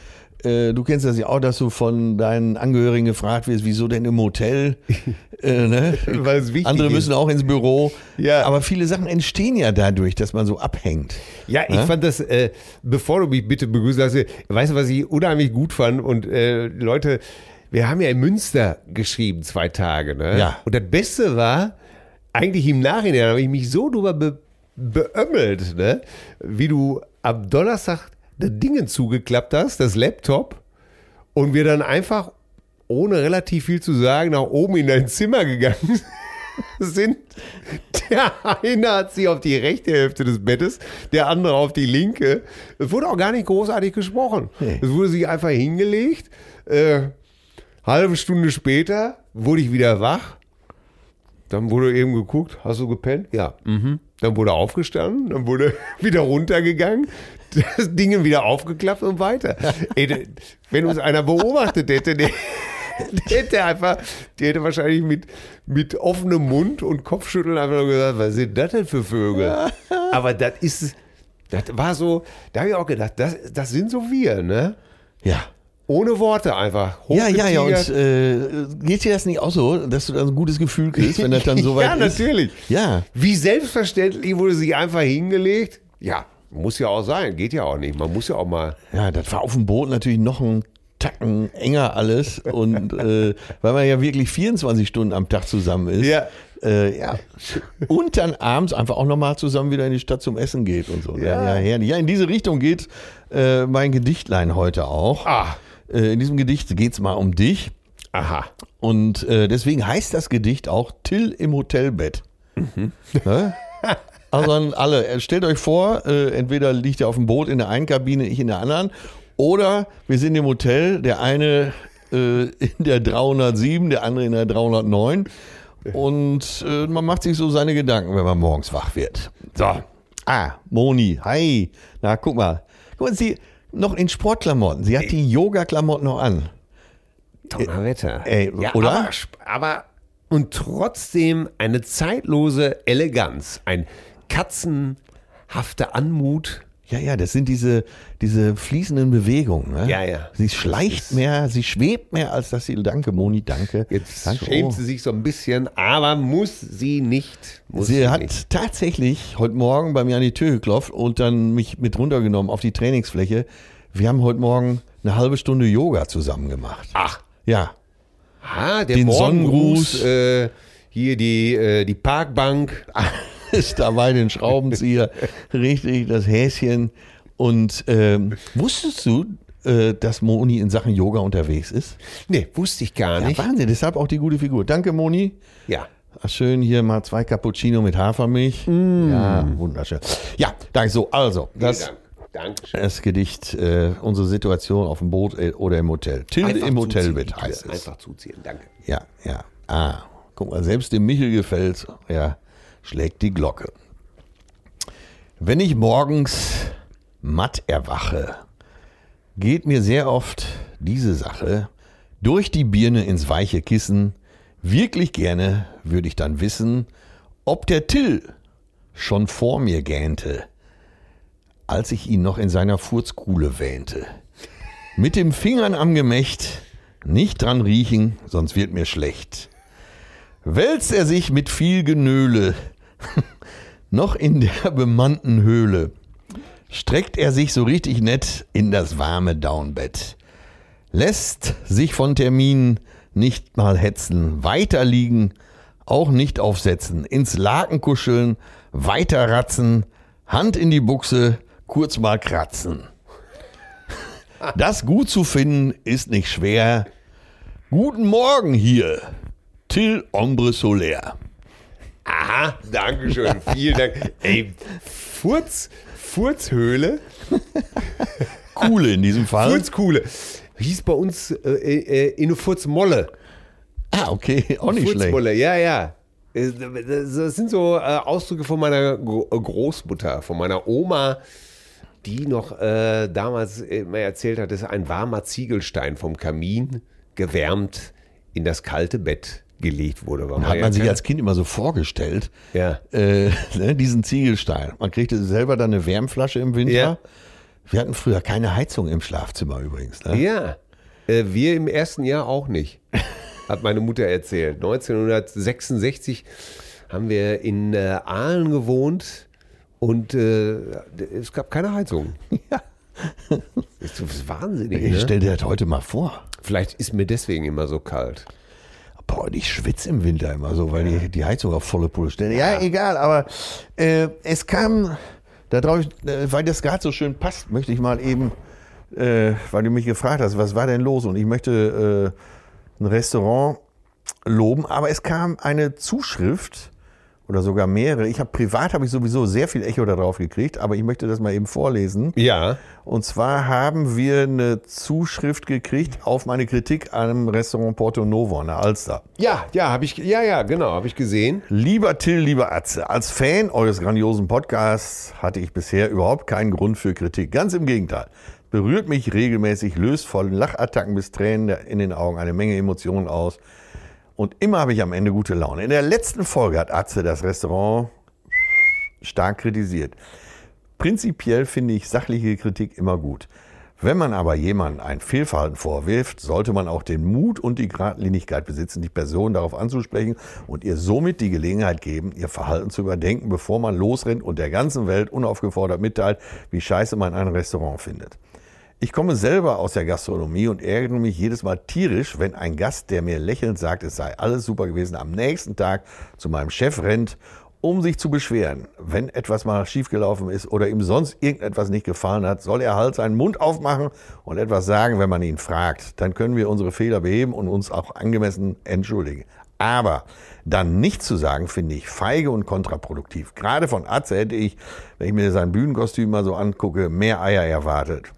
Äh, Du kennst das ja auch, dass du von deinen Angehörigen gefragt wirst, wieso denn im Hotel? äh, ne? Weil es wichtig Andere ist. müssen auch ins Büro. Ja. Aber viele Sachen entstehen ja dadurch, dass man so abhängt. Ja, ich fand das, äh, bevor du mich bitte begrüßen lässt, weißt du, was ich unheimlich gut fand? Und äh, Leute, wir haben ja in Münster geschrieben, zwei Tage, ne? Ja. Und das Beste war, eigentlich im Nachhinein habe ich mich so drüber be beömmelt, ne? Wie du am Donnerstag das Ding zugeklappt hast, das Laptop, und wir dann einfach, ohne relativ viel zu sagen, nach oben in dein Zimmer gegangen sind. Der eine hat sich auf die rechte Hälfte des Bettes, der andere auf die linke. Es wurde auch gar nicht großartig gesprochen. Nee. Es wurde sich einfach hingelegt. Äh, halbe Stunde später wurde ich wieder wach. Dann wurde eben geguckt, hast du gepennt? Ja. Mhm. Dann wurde aufgestanden, dann wurde wieder runtergegangen, das Ding wieder aufgeklappt und weiter. Ey, wenn uns einer beobachtet hätte, der, der hätte einfach, der hätte wahrscheinlich mit, mit offenem Mund und Kopfschütteln einfach nur gesagt, was sind das denn für Vögel? Aber das ist, das war so, da habe ich auch gedacht, das, das sind so wir, ne? Ja. Ohne Worte einfach. Ja, ja, ja. Und äh, geht dir das nicht auch so, dass du dann ein gutes Gefühl kriegst, wenn das dann so weit ja, ist? natürlich. Ja. Wie selbstverständlich wurde sie einfach hingelegt. Ja, muss ja auch sein. Geht ja auch nicht. Man muss ja auch mal. Ja, das war auf dem Boot natürlich noch ein Tacken enger alles. Und äh, weil man ja wirklich 24 Stunden am Tag zusammen ist. Ja. Äh, ja. Und dann abends einfach auch nochmal zusammen wieder in die Stadt zum Essen geht und so. Ja, Ja. ja, herrlich. ja in diese Richtung geht äh, mein Gedichtlein heute auch. Ah. Äh, in diesem Gedicht geht es mal um dich. Aha. Und äh, deswegen heißt das Gedicht auch Till im Hotelbett. Ne? Also an alle, äh, stellt euch vor, äh, entweder liegt ihr auf dem Boot in der einen Kabine, ich in der anderen, oder wir sind im Hotel, der eine äh, in der 307, der andere in der 309 und äh, man macht sich so seine Gedanken, wenn man morgens wach wird. So, ah, Moni, hi, na guck mal, guck mal, sie noch in Sportklamotten, sie hat die Yoga-Klamotten noch an. Donnerwetter. Ey, ja, oder? Aber, aber und trotzdem eine zeitlose Eleganz, ein katzenhafte Anmut. Ja, ja, das sind diese, diese fließenden Bewegungen. Ne? Ja, ja. Sie schleicht mehr, sie schwebt mehr, als dass sie, danke Moni, danke. Jetzt danke, schämt oh. sie sich so ein bisschen, aber muss sie nicht. Muss Sie hat nicht. tatsächlich heute Morgen bei mir an die Tür geklopft und dann mich mit runtergenommen auf die Trainingsfläche. Wir haben heute Morgen eine halbe Stunde Yoga zusammen gemacht. Ach, Ja, ah, der Den Morgengruß, Sonnengruß. äh, hier die, äh, die Parkbank. ist dabei den Schraubenzieher, richtig, das Häschen. Und ähm, wusstest du, äh, dass Moni in Sachen Yoga unterwegs ist? Nee, wusste ich gar Ja, nicht. Wahnsinn, deshalb auch die gute Figur. Danke, Moni. Ja. Ach, schön hier mal zwei Cappuccino mit Hafermilch. Ja, wunderschön. Ja, danke. So, also, das, Dank. Dankeschön. das Gedicht, äh, unsere Situation auf dem Boot äh, oder im Hotel. Till Einfach im Hotelbett die Tür. heißt es. Einfach zuziehen, danke. Ja, ja. Ah, guck mal, selbst dem Michel gefällt, ja, schlägt die Glocke. Wenn ich morgens matt erwache, geht mir sehr oft diese Sache durch die Birne ins weiche Kissen. Wirklich gerne würde ich dann wissen, ob der Till schon vor mir gähnte, als ich ihn noch in seiner Furzkuhle wähnte. Mit dem Fingern am Gemächt, nicht dran riechen, sonst wird mir schlecht. Wälzt er sich mit viel Genöle, noch in der bemannten Höhle, streckt er sich so richtig nett in das warme Downbett, lässt sich von Terminen nicht mal hetzen, weiter liegen, auch nicht aufsetzen, ins Laken kuscheln, weiter ratzen, Hand in die Buchse, kurz mal kratzen. Das gut zu finden ist nicht schwer. Guten Morgen hier, Till Ombre Solaire. Aha, danke schön. Vielen Dank. Ey, Furz, Furzhöhle, Coole in diesem Fall. Furzkuhle. Hieß bei uns äh, äh, in eine Furzmolle. Ah, okay, auch nicht schlecht. Furzmolle, ja, ja. Äh, Das sind so äh, Ausdrücke von meiner Gro- äh, Großmutter, von meiner Oma, die noch äh, damals immer erzählt hat, dass ein warmer Ziegelstein vom Kamin gewärmt in das kalte Bett gelegt wurde. hat ja man sich keine- als Kind immer so vorgestellt, Ja. äh, ne, diesen Ziegelstein. Man kriegte selber dann eine Wärmflasche im Winter. Ja. Wir hatten früher keine Heizung im Schlafzimmer übrigens. Ne? Ja, äh, wir im ersten Jahr auch nicht, hat meine Mutter erzählt. 1966 haben wir in äh, Aalen gewohnt und äh, es gab keine Heizung. Ja. Das ist wahnsinnig. Ich Ne? stell dir das heute mal vor. Vielleicht ist mir deswegen immer so kalt. Boah, ich schwitze im Winter immer so, weil die, die Heizung auf volle Pulle stellen. Ja, egal, aber äh, es kam, da drauf, äh, weil das gerade so schön passt, möchte ich mal eben, äh, weil du mich gefragt hast, was war denn los? Und ich möchte äh, ein Restaurant loben, aber es kam eine Zuschrift oder sogar mehrere. Ich habe privat habe ich sowieso sehr viel Echo darauf gekriegt, aber ich möchte das mal eben vorlesen. Ja. Und zwar haben wir eine Zuschrift gekriegt auf meine Kritik an einem Restaurant Porto Novo an der Alster. Ja, ja, habe ich, ja, ja, genau, habe ich gesehen. Lieber Till, lieber Atze, als Fan eures grandiosen Podcasts hatte ich bisher überhaupt keinen Grund für Kritik. Ganz im Gegenteil. Berührt mich regelmäßig, löst von Lachattacken bis Tränen in den Augen eine Menge Emotionen aus. Und immer habe ich am Ende gute Laune. In der letzten Folge hat Atze das Restaurant stark kritisiert. Prinzipiell finde ich sachliche Kritik immer gut. Wenn man aber jemandem ein Fehlverhalten vorwirft, sollte man auch den Mut und die Gradlinigkeit besitzen, die Person darauf anzusprechen und ihr somit die Gelegenheit geben, ihr Verhalten zu überdenken, bevor man losrennt und der ganzen Welt unaufgefordert mitteilt, wie scheiße man ein Restaurant findet. Ich komme selber aus der Gastronomie und ärgere mich jedes Mal tierisch, wenn ein Gast, der mir lächelnd sagt, es sei alles super gewesen, am nächsten Tag zu meinem Chef rennt, um sich zu beschweren. Wenn etwas mal schiefgelaufen ist oder ihm sonst irgendetwas nicht gefallen hat, soll er halt seinen Mund aufmachen und etwas sagen, wenn man ihn fragt. Dann können wir unsere Fehler beheben und uns auch angemessen entschuldigen. Aber dann nichts zu sagen, finde ich feige und kontraproduktiv. Gerade von Atze hätte ich, wenn ich mir sein Bühnenkostüm mal so angucke, mehr Eier erwartet.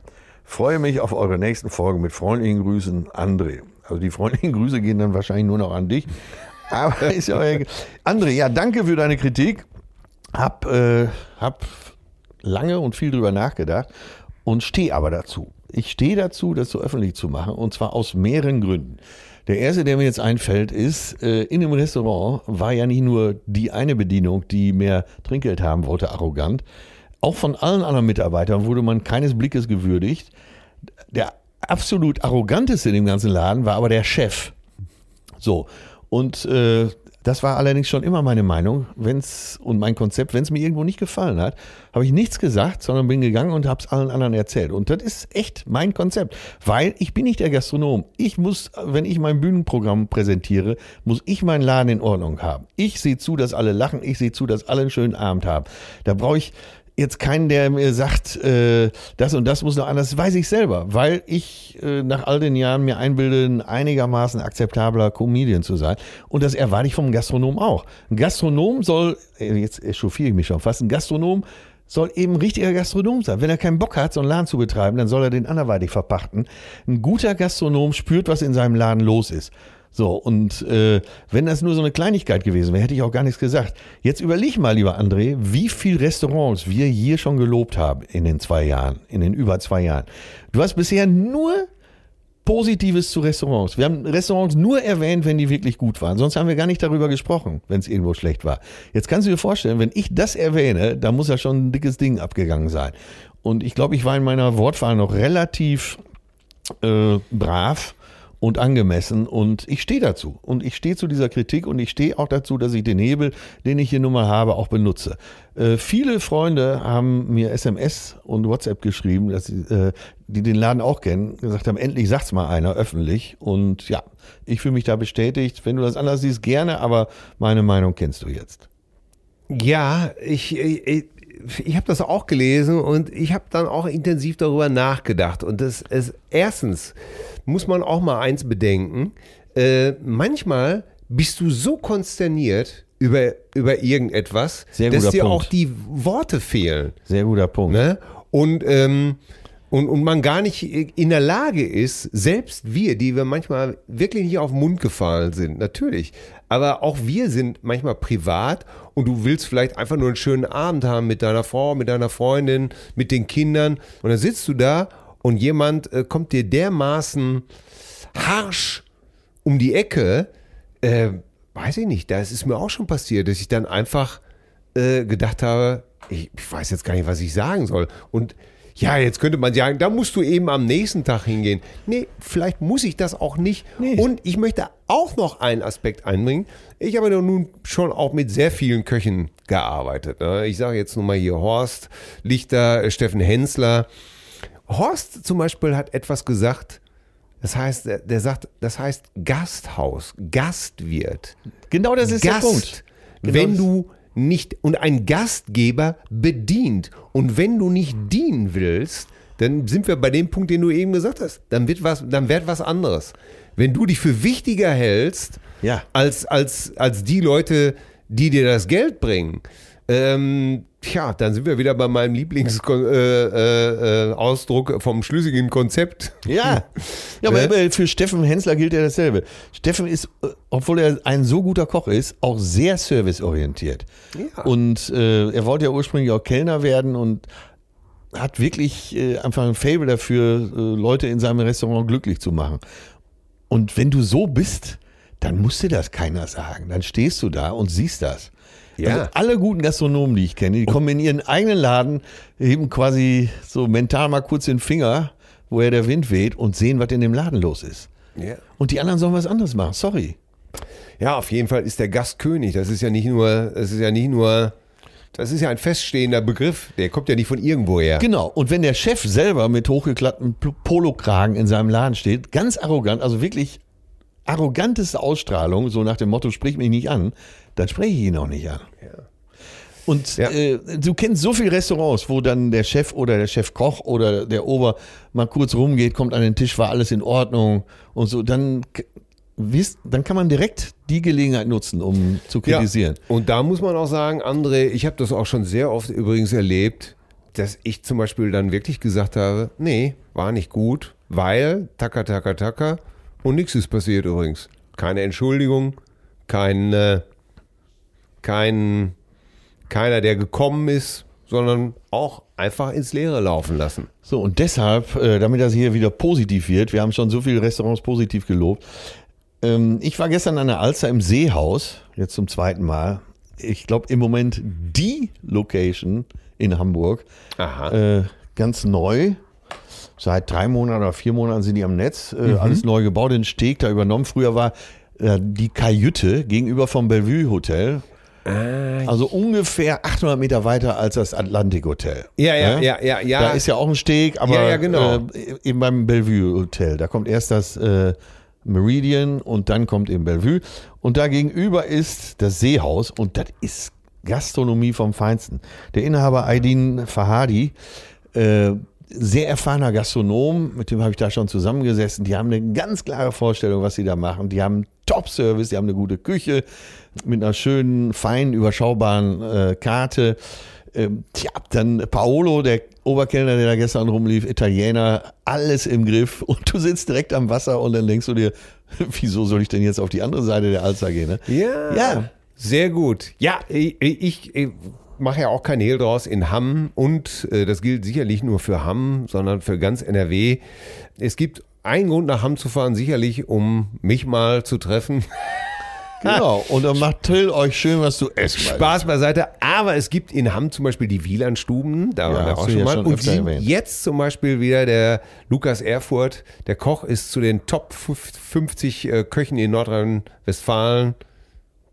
Freue mich auf eure nächsten Folgen mit freundlichen Grüßen, André. Also die freundlichen Grüße gehen dann wahrscheinlich nur noch an dich. Aber ist ja egal. André, ja, danke für deine Kritik. Hab, äh, hab lange und viel drüber nachgedacht und stehe aber dazu. Ich stehe dazu, das so öffentlich zu machen und zwar aus mehreren Gründen. Der erste, der mir jetzt einfällt, ist, äh, in dem Restaurant war ja nicht nur die eine Bedienung, die mehr Trinkgeld haben wollte, arrogant. Auch von allen anderen Mitarbeitern wurde man keines Blickes gewürdigt. Der absolut arroganteste in dem ganzen Laden war aber der Chef. So, und äh, das war allerdings schon immer meine Meinung, wenn's und mein Konzept, wenn es mir irgendwo nicht gefallen hat, habe ich nichts gesagt, sondern bin gegangen und habe es allen anderen erzählt. Und das ist echt mein Konzept, weil ich bin nicht der Gastronom. Ich muss, wenn ich mein Bühnenprogramm präsentiere, muss ich meinen Laden in Ordnung haben. Ich sehe zu, dass alle lachen, ich sehe zu, dass alle einen schönen Abend haben. Da brauche ich jetzt keinen, der mir sagt, äh, das und das muss noch anders, weiß ich selber, weil ich äh, nach all den Jahren mir einbilde, ein einigermaßen akzeptabler Comedian zu sein. Und das erwarte ich vom Gastronom auch. Ein Gastronom soll, äh, jetzt echauffiere ich mich schon fast, ein Gastronom soll eben richtiger Gastronom sein. Wenn er keinen Bock hat, so einen Laden zu betreiben, dann soll er den anderweitig verpachten. Ein guter Gastronom spürt, was in seinem Laden los ist. So, und äh, wenn das nur so eine Kleinigkeit gewesen wäre, hätte ich auch gar nichts gesagt. Jetzt überleg mal, lieber André, wie viele Restaurants wir hier schon gelobt haben in den zwei Jahren, in den über zwei Jahren. Du hast bisher nur Positives zu Restaurants. Wir haben Restaurants nur erwähnt, wenn die wirklich gut waren. Sonst haben wir gar nicht darüber gesprochen, wenn es irgendwo schlecht war. Jetzt kannst du dir vorstellen, wenn ich das erwähne, da muss ja schon ein dickes Ding abgegangen sein. Und ich glaube, ich war in meiner Wortwahl noch relativ äh, brav und angemessen und ich stehe dazu und ich stehe zu dieser Kritik und ich stehe auch dazu, dass ich den Hebel, den ich hier nun mal habe, auch benutze. Äh, viele Freunde haben mir SMS und WhatsApp geschrieben, dass sie, äh, die den Laden auch kennen, gesagt haben, endlich sagt's mal einer öffentlich und ja, ich fühle mich da bestätigt. Wenn du das anders siehst, gerne, aber meine Meinung kennst du jetzt. Ja, ich, ich, ich habe das auch gelesen und ich habe dann auch intensiv darüber nachgedacht. Und das ist erstens muss man auch mal eins bedenken. Äh, manchmal bist du so konsterniert über, über irgendetwas, Sehr dass dir Punkt. auch die Worte fehlen. Sehr guter Punkt. Ne? Und, ähm, und, und man gar nicht in der Lage ist, selbst wir, die wir manchmal wirklich nicht auf den Mund gefallen sind, natürlich, aber auch wir sind manchmal privat und du willst vielleicht einfach nur einen schönen Abend haben mit deiner Frau, mit deiner Freundin, mit den Kindern und dann sitzt du da und jemand äh, kommt dir dermaßen harsch um die Ecke, äh, weiß ich nicht, das ist mir auch schon passiert, dass ich dann einfach äh, gedacht habe, ich, ich weiß jetzt gar nicht, was ich sagen soll. Und ja, jetzt könnte man sagen, da musst du eben am nächsten Tag hingehen. Nee, vielleicht muss ich das auch nicht. Nee. Und ich möchte auch noch einen Aspekt einbringen. Ich habe ja nun schon auch mit sehr vielen Köchen gearbeitet. ne? Ich sage jetzt nur mal hier Horst Lichter, Steffen Hensler. Horst zum Beispiel hat etwas gesagt, das heißt, der, sagt, das heißt Gasthaus, Gastwirt. Genau das ist Gast, der Punkt. Genau wenn du nicht, und ein Gastgeber bedient. Und wenn du nicht dienen willst, dann sind wir bei dem Punkt, den du eben gesagt hast. Dann wird was, dann wird was anderes. Wenn du dich für wichtiger hältst, Ja. als, als, als die Leute, die dir das Geld bringen, ähm, tja, dann sind wir wieder bei meinem Lieblingsausdruck äh, äh, Ausdruck vom schlüssigen Konzept. Ja, ja aber Ne? aber für Steffen Hensler gilt ja dasselbe. Steffen ist, äh, obwohl er ein so guter Koch ist, auch sehr serviceorientiert. Ja. Und äh, er wollte ja ursprünglich auch Kellner werden und hat wirklich äh, einfach ein Fable dafür, äh, Leute in seinem Restaurant glücklich zu machen. Und wenn du so bist, dann muss dir das keiner sagen. Dann stehst du da und siehst das. Ja. Also alle guten Gastronomen, die ich kenne, die kommen in ihren eigenen Laden, heben quasi so mental mal kurz den Finger, woher der Wind weht und sehen, was in dem Laden los ist. Ja. Und die anderen sollen was anderes machen. Sorry. Ja, auf jeden Fall ist der Gast König. Das ist ja nicht nur, das ist ja nicht nur, das ist ja ein feststehender Begriff. Der kommt ja nicht von irgendwoher. Genau. Und wenn der Chef selber mit hochgeklapptem Polokragen in seinem Laden steht, ganz arrogant, also wirklich arroganteste Ausstrahlung, so nach dem Motto, sprich mich nicht an, dann spreche ich ihn auch nicht an. Und Ja. äh, du kennst so viele Restaurants, wo dann der Chef oder der Chefkoch oder der Ober mal kurz rumgeht, kommt an den Tisch, war alles in Ordnung und so. Dann, wisst, dann kann man direkt die Gelegenheit nutzen, um zu kritisieren. Ja. Und da muss man auch sagen, André, ich habe das auch schon sehr oft übrigens erlebt, dass ich zum Beispiel dann wirklich gesagt habe, nee, war nicht gut, weil, taka, taka, taka, und nichts ist passiert übrigens. Keine Entschuldigung, kein, äh, kein, keiner, der gekommen ist, sondern auch einfach ins Leere laufen lassen. So, und deshalb, äh, damit das hier wieder positiv wird, wir haben schon so viele Restaurants positiv gelobt. Ähm, ich war gestern an der Alster im Seehaus, jetzt zum zweiten Mal. Ich glaube, im Moment die Location in Hamburg. Aha. Äh, ganz neu. Seit drei Monaten oder vier Monaten sind die am Netz. Äh, Alles neu gebaut, den Steg da übernommen. Früher war äh, die Kajüte gegenüber vom Bellevue Hotel. Also ungefähr 800 Meter weiter als das Atlantik Hotel. Ja, ja, ja, ja, ja. Da ist ja auch ein Steg, aber Ja, ja, genau. äh, eben beim Bellevue Hotel. Da kommt erst das äh, Meridian und dann kommt eben Bellevue. Und da gegenüber ist das Seehaus und das ist Gastronomie vom Feinsten. Der Inhaber Aydin Fahadi, äh, sehr erfahrener Gastronom, mit dem habe ich da schon zusammengesessen. Die haben eine ganz klare Vorstellung, was sie da machen. Die haben Top-Service, die haben eine gute Küche mit einer schönen, feinen, überschaubaren äh, Karte. Ähm, tja, dann Paolo, der Oberkellner, der da gestern rumlief, Italiener, alles im Griff und du sitzt direkt am Wasser und dann denkst du dir, wieso soll ich denn jetzt auf die andere Seite der Alster gehen? Ne? Ja. Ja. Sehr gut. Ja, ich, ich, ich mache ja auch kein Hehl draus in Hamm und äh, das gilt sicherlich nur für Hamm, sondern für ganz NRW. Es gibt einen Grund nach Hamm zu fahren, sicherlich, um mich mal zu treffen. Genau. Und dann macht Till euch schön was zu essen. Spaß beiseite. Aber es gibt in Hamm zum Beispiel die Wielandstuben, da Ja, waren wir auch schon mal. schon und die, jetzt zum Beispiel wieder der Lukas Erfurt, der Koch ist zu den Top 50 äh, Köchen in Nordrhein-Westfalen.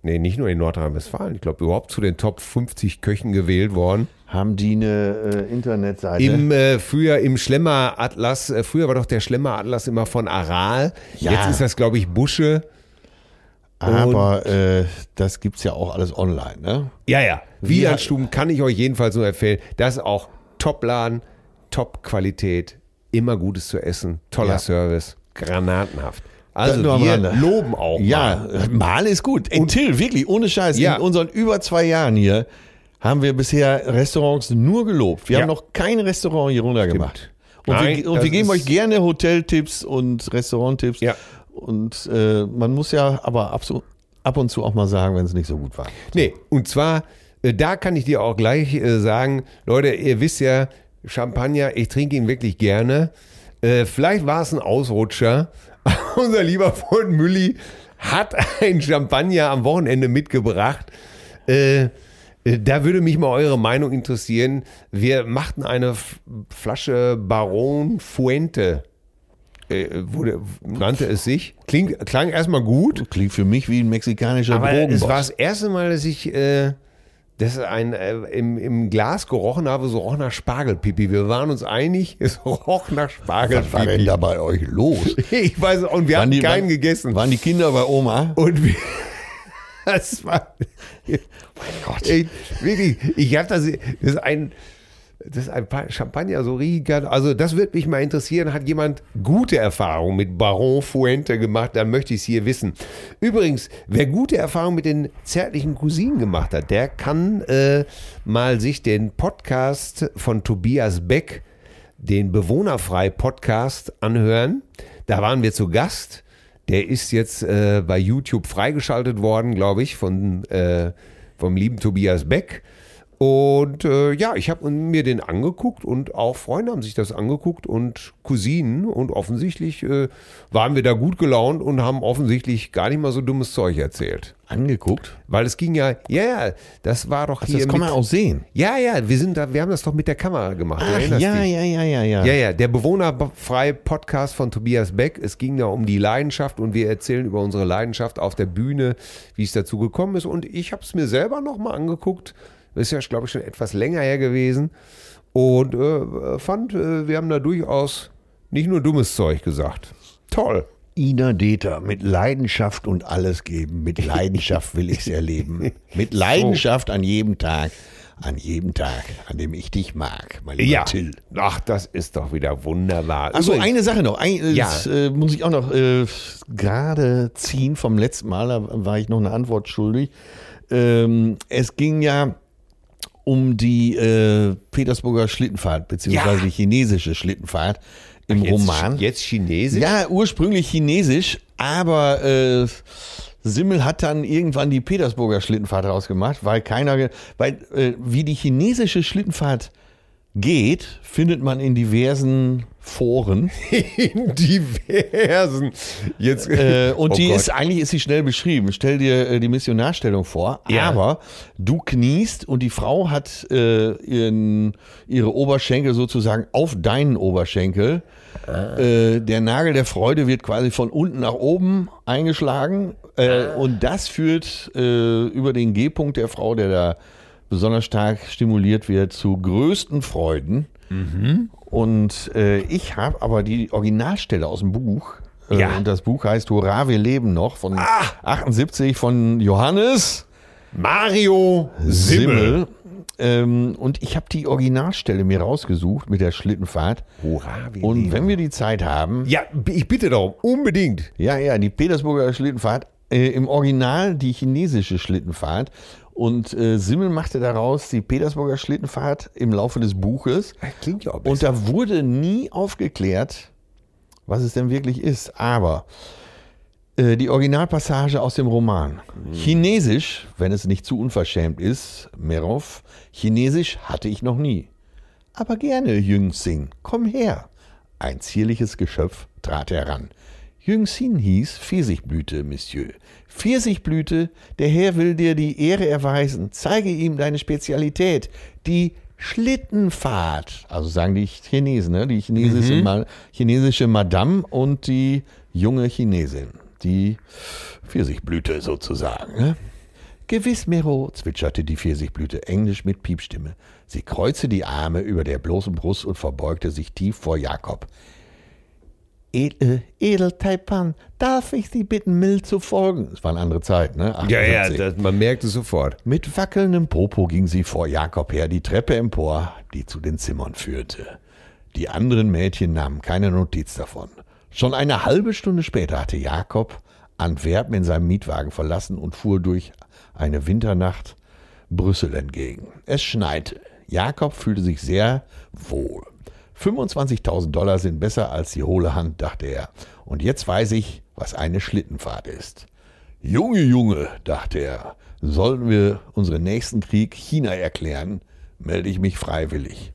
Nee, nicht nur in Nordrhein-Westfalen, ich glaube überhaupt zu den Top 50 Köchen gewählt worden. Haben die eine äh, Internetseite? Im äh, früher im Schlemmer-Atlas, äh, früher war doch der Schlemmer-Atlas immer von Aral. Ja. Jetzt ist das, glaube ich, Busche. Aber äh, das gibt's ja auch alles online, ne? Ja, ja. Wielandstuben kann ich euch jedenfalls nur empfehlen. Das ist auch Top-Laden, Top-Qualität, immer Gutes zu essen, toller Ja. Service, granatenhaft. Also wir loben auch Ja, mal. mal ist gut. Ey, Till, wirklich, ohne Scheiß. Ja. In unseren über zwei Jahren hier haben wir bisher Restaurants nur gelobt. Wir Ja. haben noch kein Restaurant hier runtergemacht. Und, Nein, wir, und wir geben euch gerne Hoteltipps und Restauranttipps. Ja. Und äh, man muss ja aber ab, so, ab und zu auch mal sagen, wenn es nicht so gut war. Nee, und zwar, äh, da kann ich dir auch gleich äh, sagen, Leute, ihr wisst ja, Champagner, ich trinke ihn wirklich gerne. Äh, vielleicht war es ein Ausrutscher. Unser lieber Freund Mülli hat ein Champagner am Wochenende mitgebracht. Äh, äh, da würde mich mal eure Meinung interessieren. Wir machten eine Flasche Baron Fuente. Äh, wurde, nannte es sich. Kling, klang erstmal gut. Klingt für mich wie ein mexikanischer Aber Drogenboss. es war das erste Mal, dass ich äh, das ein, äh, im, im Glas gerochen habe, so roch nach Spargelpipi. Wir waren uns einig, es roch nach Was war denn Spargelpipi. da bei euch los? Ich weiß, und wir haben die, keinen waren, gegessen. Waren die Kinder bei Oma? Und wir, das war, Gott. ich, wirklich, ich habe das, das ist ein, das ist ein paar Champagner so riechend. Also das würde mich mal interessieren. Hat jemand gute Erfahrungen mit Baron Fuente gemacht? Dann möchte ich es hier wissen. Übrigens, wer gute Erfahrungen mit den zärtlichen Cousinen gemacht hat, der kann äh, mal sich den Podcast von Tobias Beck, den Bewohnerfrei-Podcast, anhören. Da waren wir zu Gast. Der ist jetzt äh, bei YouTube freigeschaltet worden, glaube ich, von, äh, vom lieben Tobias Beck. Und äh, ja, ich habe mir den angeguckt und auch Freunde haben sich das angeguckt und Cousinen und offensichtlich äh, waren wir da gut gelaunt und haben offensichtlich gar nicht mal so dummes Zeug erzählt. Angeguckt? Weil es ging ja, ja, ja, das war doch Also hier das kann mit, man auch sehen. Ja, ja, wir sind da, wir haben das doch mit der Kamera gemacht. Ach, ja, dich? ja, ja, ja, ja. Ja, ja, der bewohnerfrei Podcast von Tobias Beck. Es ging da um die Leidenschaft und wir erzählen über unsere Leidenschaft auf der Bühne, wie es dazu gekommen ist. Und ich habe es mir selber nochmal angeguckt. Das ist ja, glaube ich, schon etwas länger her gewesen. Und äh, fand, äh, wir haben da durchaus nicht nur dummes Zeug gesagt. Toll. Ina Deter, mit Leidenschaft und alles geben. Mit Leidenschaft will ich es erleben. Mit Leidenschaft an jedem Tag. An jedem Tag, an dem ich dich mag, mein lieber Ja. Till. Ach, das ist doch wieder wunderbar. Achso, Übrigens- eine Sache noch. Ein, äh, Ja. Das äh, muss ich auch noch äh, gerade ziehen vom letzten Mal. Da war ich noch eine Antwort schuldig. Ähm, es ging ja um die äh, Petersburger Schlittenfahrt, beziehungsweise Ja. die chinesische Schlittenfahrt im jetzt, Roman. Jetzt Chinesisch? Ja, ursprünglich chinesisch, aber äh, Simmel hat dann irgendwann die Petersburger Schlittenfahrt rausgemacht, weil keiner, weil äh, wie die chinesische Schlittenfahrt geht, findet man in diversen Foren. In diversen. Jetzt, Äh, und Oh die Gott. ist eigentlich ist sie schnell beschrieben. Stell dir äh, die Missionarstellung vor, Ja. aber du kniest und die Frau hat äh, ihren, ihre Oberschenkel sozusagen auf deinen Oberschenkel. Ah. Äh, der Nagel der Freude wird quasi von unten nach oben eingeschlagen äh, Ah. und das führt über den G-Punkt der Frau, der da besonders stark stimuliert wird, zu größten Freuden. Mhm. Und äh, ich habe aber die Originalstelle aus dem Buch. Äh, Ja. Und das Buch heißt Hurra, wir leben noch von 78 von Johannes Mario Simmel. Simmel. Ähm, und ich habe die Originalstelle mir rausgesucht mit der Schlittenfahrt. Hurra, wir Und leben. wenn wir die Zeit haben, Ja, ich bitte darum, unbedingt. ja, ja, die Petersburger Schlittenfahrt, äh, im Original die chinesische Schlittenfahrt. Und äh, Simmel machte daraus die Petersburger Schlittenfahrt im Laufe des Buches. Klingt ja auch Und da wurde nie aufgeklärt, was es denn wirklich ist. Aber äh, die Originalpassage aus dem Roman. Chinesisch, wenn es nicht zu unverschämt ist, Merov, Chinesisch hatte ich noch nie. Aber gerne, Jüngxing, komm her. Ein zierliches Geschöpf trat heran. Jüngxin hieß Pfirsichblüte, Monsieur. Pfirsichblüte, der Herr will dir die Ehre erweisen. Zeige ihm deine Spezialität, die Schlittenfahrt. Also sagen die Chinesen, ne? die chinesische, Ma chinesische Madame und die junge Chinesin. Die Pfirsichblüte sozusagen. Ne? Gewiss, Mero, zwitscherte die Pfirsichblüte englisch mit Piepstimme. Sie kreuzte die Arme über der bloßen Brust und verbeugte sich tief vor Jakob. Edel, Edel Taipan, darf ich Sie bitten, mild zu folgen? Es war eine andere Zeit, ne? Ja, ja, 78. das, man merkt es sofort. Mit wackelndem Popo ging sie vor Jakob her, die Treppe empor, die zu den Zimmern führte. Die anderen Mädchen nahmen keine Notiz davon. Schon eine halbe Stunde später hatte Jakob Antwerpen in seinem Mietwagen verlassen und fuhr durch eine Winternacht Brüssel entgegen. Es schneite. Jakob fühlte sich sehr wohl. 25.000 Dollar sind besser als die hohle Hand, dachte er. Und jetzt weiß ich, was eine Schlittenfahrt ist. Junge, Junge, dachte er, sollten wir unseren nächsten Krieg China erklären, melde ich mich freiwillig.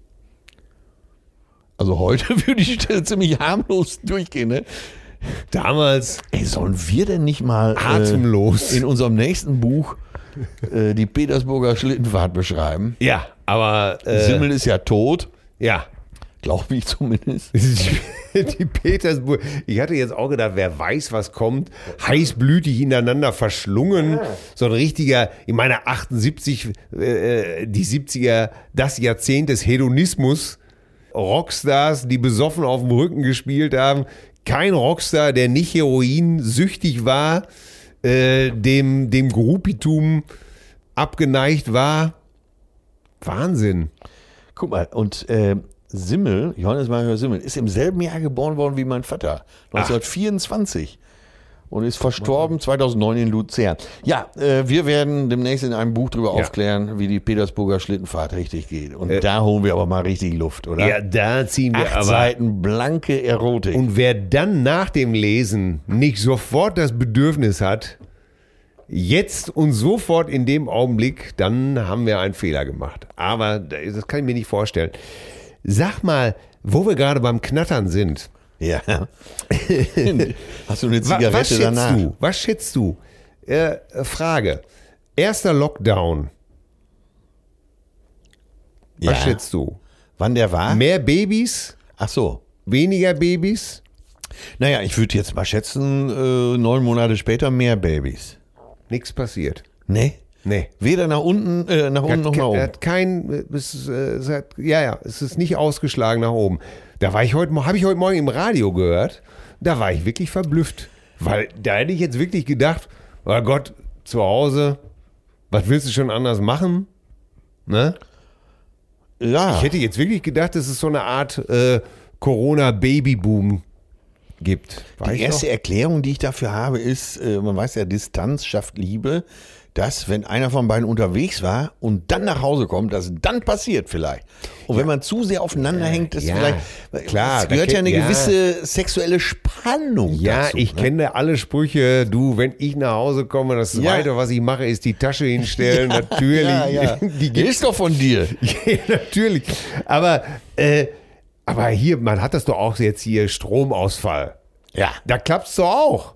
Also heute würde Stelle ziemlich harmlos durchgehen. Ne? Damals Ey, sollen wir denn nicht mal Atemlos. Äh, in unserem nächsten Buch äh, die Petersburger Schlittenfahrt beschreiben? Ja, aber äh, Simmel ist ja tot, ja. Glaube ich zumindest. Die Petersburg. Ich hatte jetzt auch gedacht, wer weiß, was kommt. Heißblütig ineinander verschlungen. So ein richtiger, ich meine 78, äh, die 70er, das Jahrzehnt des Hedonismus. Rockstars, die besoffen auf dem Rücken gespielt haben. Kein Rockstar, der nicht heroinsüchtig war, äh, dem, dem Gruppitum abgeneigt war. Wahnsinn. Guck mal, und äh, Simmel, Johannes Mario Simmel, ist im selben Jahr geboren worden wie mein Vater, 1924. Und ist verstorben 2009 in Luzern. Ja, äh, wir werden demnächst in einem Buch darüber aufklären, wie die Petersburger Schlittenfahrt richtig geht. Und da holen wir aber mal richtig Luft, oder? Äh. Ja, da ziehen wir Acht aber. Seiten blanke Erotik. Und wer dann nach dem Lesen nicht sofort das Bedürfnis hat, jetzt und sofort in dem Augenblick, dann haben wir einen Fehler gemacht. Aber das kann ich mir nicht vorstellen. Sag mal, wo wir gerade beim Knattern sind. ja. Hast du eine Zigarette was schätzt danach? du? Was schätzt du? Äh, Frage. Erster Lockdown. Was Ja. schätzt du? Wann der war? Mehr Babys? Ach so. Weniger Babys? Naja, ich würde jetzt mal schätzen, äh, neun Monate später mehr Babys. Nichts passiert. Nee? Nee. Weder nach unten, äh, nach unten noch nach oben. hat kein, es, ist, äh, es hat, ja, ja, es ist nicht ausgeschlagen nach oben. Da war ich heute, habe ich heute Morgen im Radio gehört. Da war ich wirklich verblüfft, weil da hätte ich jetzt wirklich gedacht, oh Gott, zu Hause, was willst du schon anders machen? Ne? Ja. Ich hätte jetzt wirklich gedacht, dass es so eine Art äh, Corona-Babyboom gibt. War Die erste noch? Erklärung, die ich dafür habe, ist, äh, man weiß ja, Distanz schafft Liebe, dass wenn einer von beiden unterwegs war und dann nach Hause kommt, das dann passiert vielleicht. Und wenn man zu sehr aufeinander hängt, ist ja, vielleicht, klar, es gehört ja eine ja. gewisse sexuelle Spannung Ja, dazu. ich ne? kenne alle Sprüche. Du, wenn ich nach Hause komme, das Ja. Zweite, was ich mache, ist die Tasche hinstellen. Natürlich. Ja, ja. Die gibt's ist doch von dir. Ja, natürlich. Aber, äh, aber hier, man hat das doch auch jetzt hier Stromausfall. Ja. Da klappt's doch auch.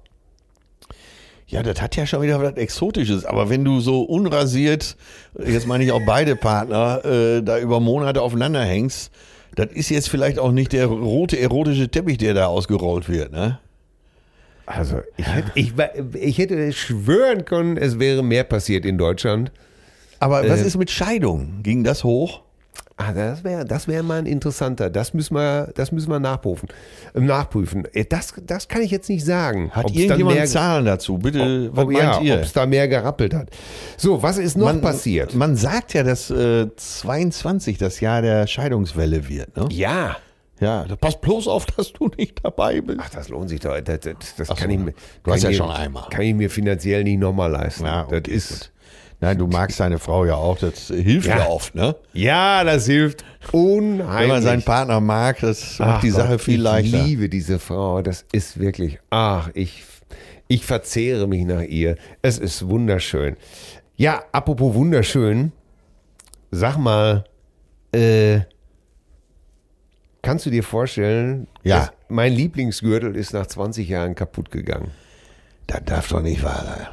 Ja, das hat ja schon wieder was Exotisches. Aber wenn du so unrasiert, jetzt meine ich auch beide Partner, äh, da über Monate aufeinander hängst, das ist jetzt vielleicht auch nicht der rote erotische Teppich, der da ausgerollt wird, ne? Also, ich hätte, ich, ich hätte schwören können, es wäre mehr passiert in Deutschland. Aber was Äh, ist mit Scheidung? Ging das hoch? Ah, das wäre das wär mal ein interessanter. Das müssen wir, das müssen wir nachprüfen. äh, nachprüfen. Äh, Das, das kann ich jetzt nicht sagen. Hat irgendjemand mehr- Zahlen dazu? Bitte, was Ob, ja, meint ihr? ob es da mehr gerappelt hat. So, was ist noch man, passiert? Man sagt ja, dass äh, 22 das Jahr der Scheidungswelle wird, ne? ja. Ja, pass bloß auf, dass du nicht dabei bist. Ach, das lohnt sich doch. Das, das, das Ach kann so, ich mir. du hast ja ich schon mir- einmal. Kann ich mir finanziell nicht nochmal leisten. Ja, okay, das ist. Nein, du magst deine Frau ja auch, das hilft ja, Ja. oft, ne? Ja, das hilft unheimlich. Wenn man seinen Partner mag, das macht Ach die Sache Gott, viel leichter. Ich liebe diese Frau. Das ist wirklich. Ach, ich, ich verzehre mich nach ihr. Es ist wunderschön. Ja, apropos wunderschön. Sag mal, äh, kannst du dir vorstellen, Ja. mein Lieblingsgürtel ist nach 20 Jahren kaputt gegangen? Das darf doch nicht wahr sein.